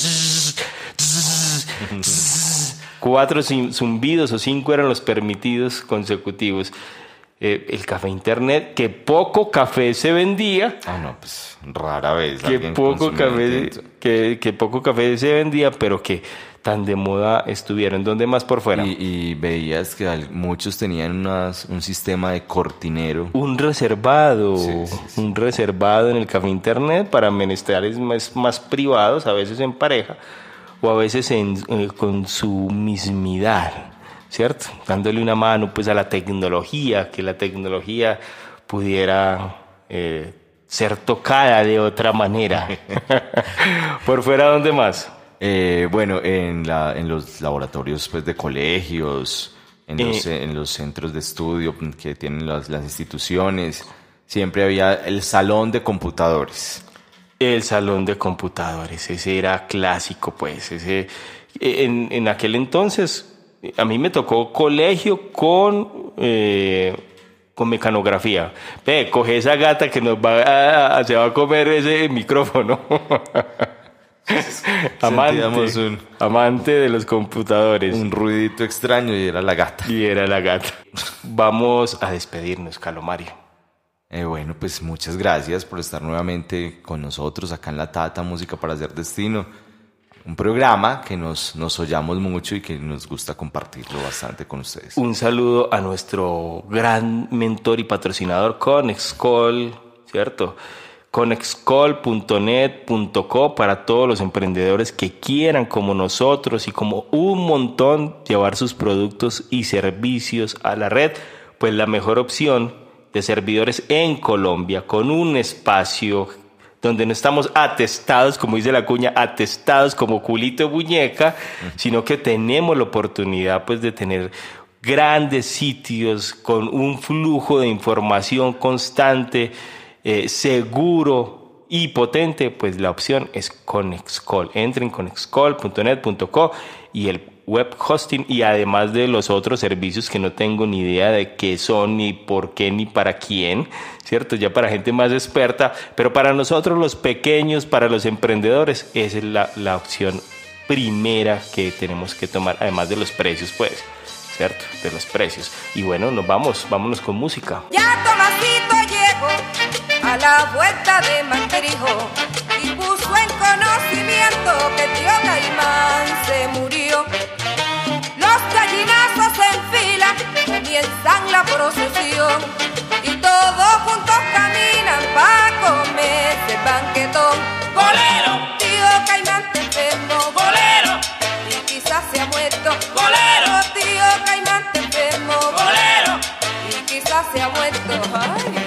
Cuatro zumbidos o cinco eran los permitidos consecutivos. Eh, el café internet, que poco café se vendía, Ah, no, pues rara vez. que poco café que, que poco café se vendía pero que tan de moda estuvieron donde más por fuera Y, y veías que muchos tenían unas- un sistema de cortinero. un reservado Sí, sí, sí. un reservado en el café internet para menesteres más, más privados a veces en pareja o a veces en, eh, con su mismidad cierto dándole una mano pues a la tecnología que la tecnología pudiera eh, ser tocada de otra manera <laughs> por fuera dónde más Eh, bueno, en, la, en los laboratorios pues, de colegios, en los, Eh. en los centros de estudio que tienen las, las instituciones, siempre había el salón de computadores. El salón de computadores, ese era clásico, pues. Ese, en, en aquel entonces, a mí me tocó colegio con, eh, con mecanografía. Ve, coge esa gata que nos va a, a- se va a comer ese micrófono. <laughs> amante, un- amante de los computadores. Un ruidito extraño y era la gata. Y era la gata. Vamos a despedirnos, Calomario. Eh, bueno, pues muchas gracias por estar nuevamente con nosotros acá en La Tata, Música para Hacer Destino. Un programa que nos, nos oyamos mucho y que nos gusta compartirlo bastante con ustedes. Un saludo a nuestro gran mentor y patrocinador Conexcol, ¿cierto? conexcol.net.co para todos los emprendedores que quieran como nosotros y como un montón llevar sus productos y servicios a la red, pues la mejor opción de servidores en Colombia con un espacio donde no estamos atestados, como dice la cuña, atestados como culito de muñeca, sino que tenemos la oportunidad pues de tener grandes sitios con un flujo de información constante, eh, seguro y potente, pues la opción es Conexcall. Entren en conexcall.net.co y el web hosting y además de los otros servicios que no tengo ni idea de qué son, ni por qué, ni para quién, ¿cierto? Ya para gente más experta, pero para nosotros los pequeños, para los emprendedores, esa es la, la opción primera que tenemos que tomar, además de los precios, pues. ¿cierto? De los precios. Y bueno, nos vamos, vámonos con música. Ya Tomasito llegó a la vuelta de Manterijo y puso en conocimiento que tío Caimán se murió. Comienzan la procesión y todos juntos caminan para comerse el banquetón. ¡Bolero! Tío Caimán te enfermo. ¡Bolero! Y quizás se ha muerto. ¡Bolero! Tío Caimán te enfermo. ¡Bolero! Y quizás se ha muerto. Ay.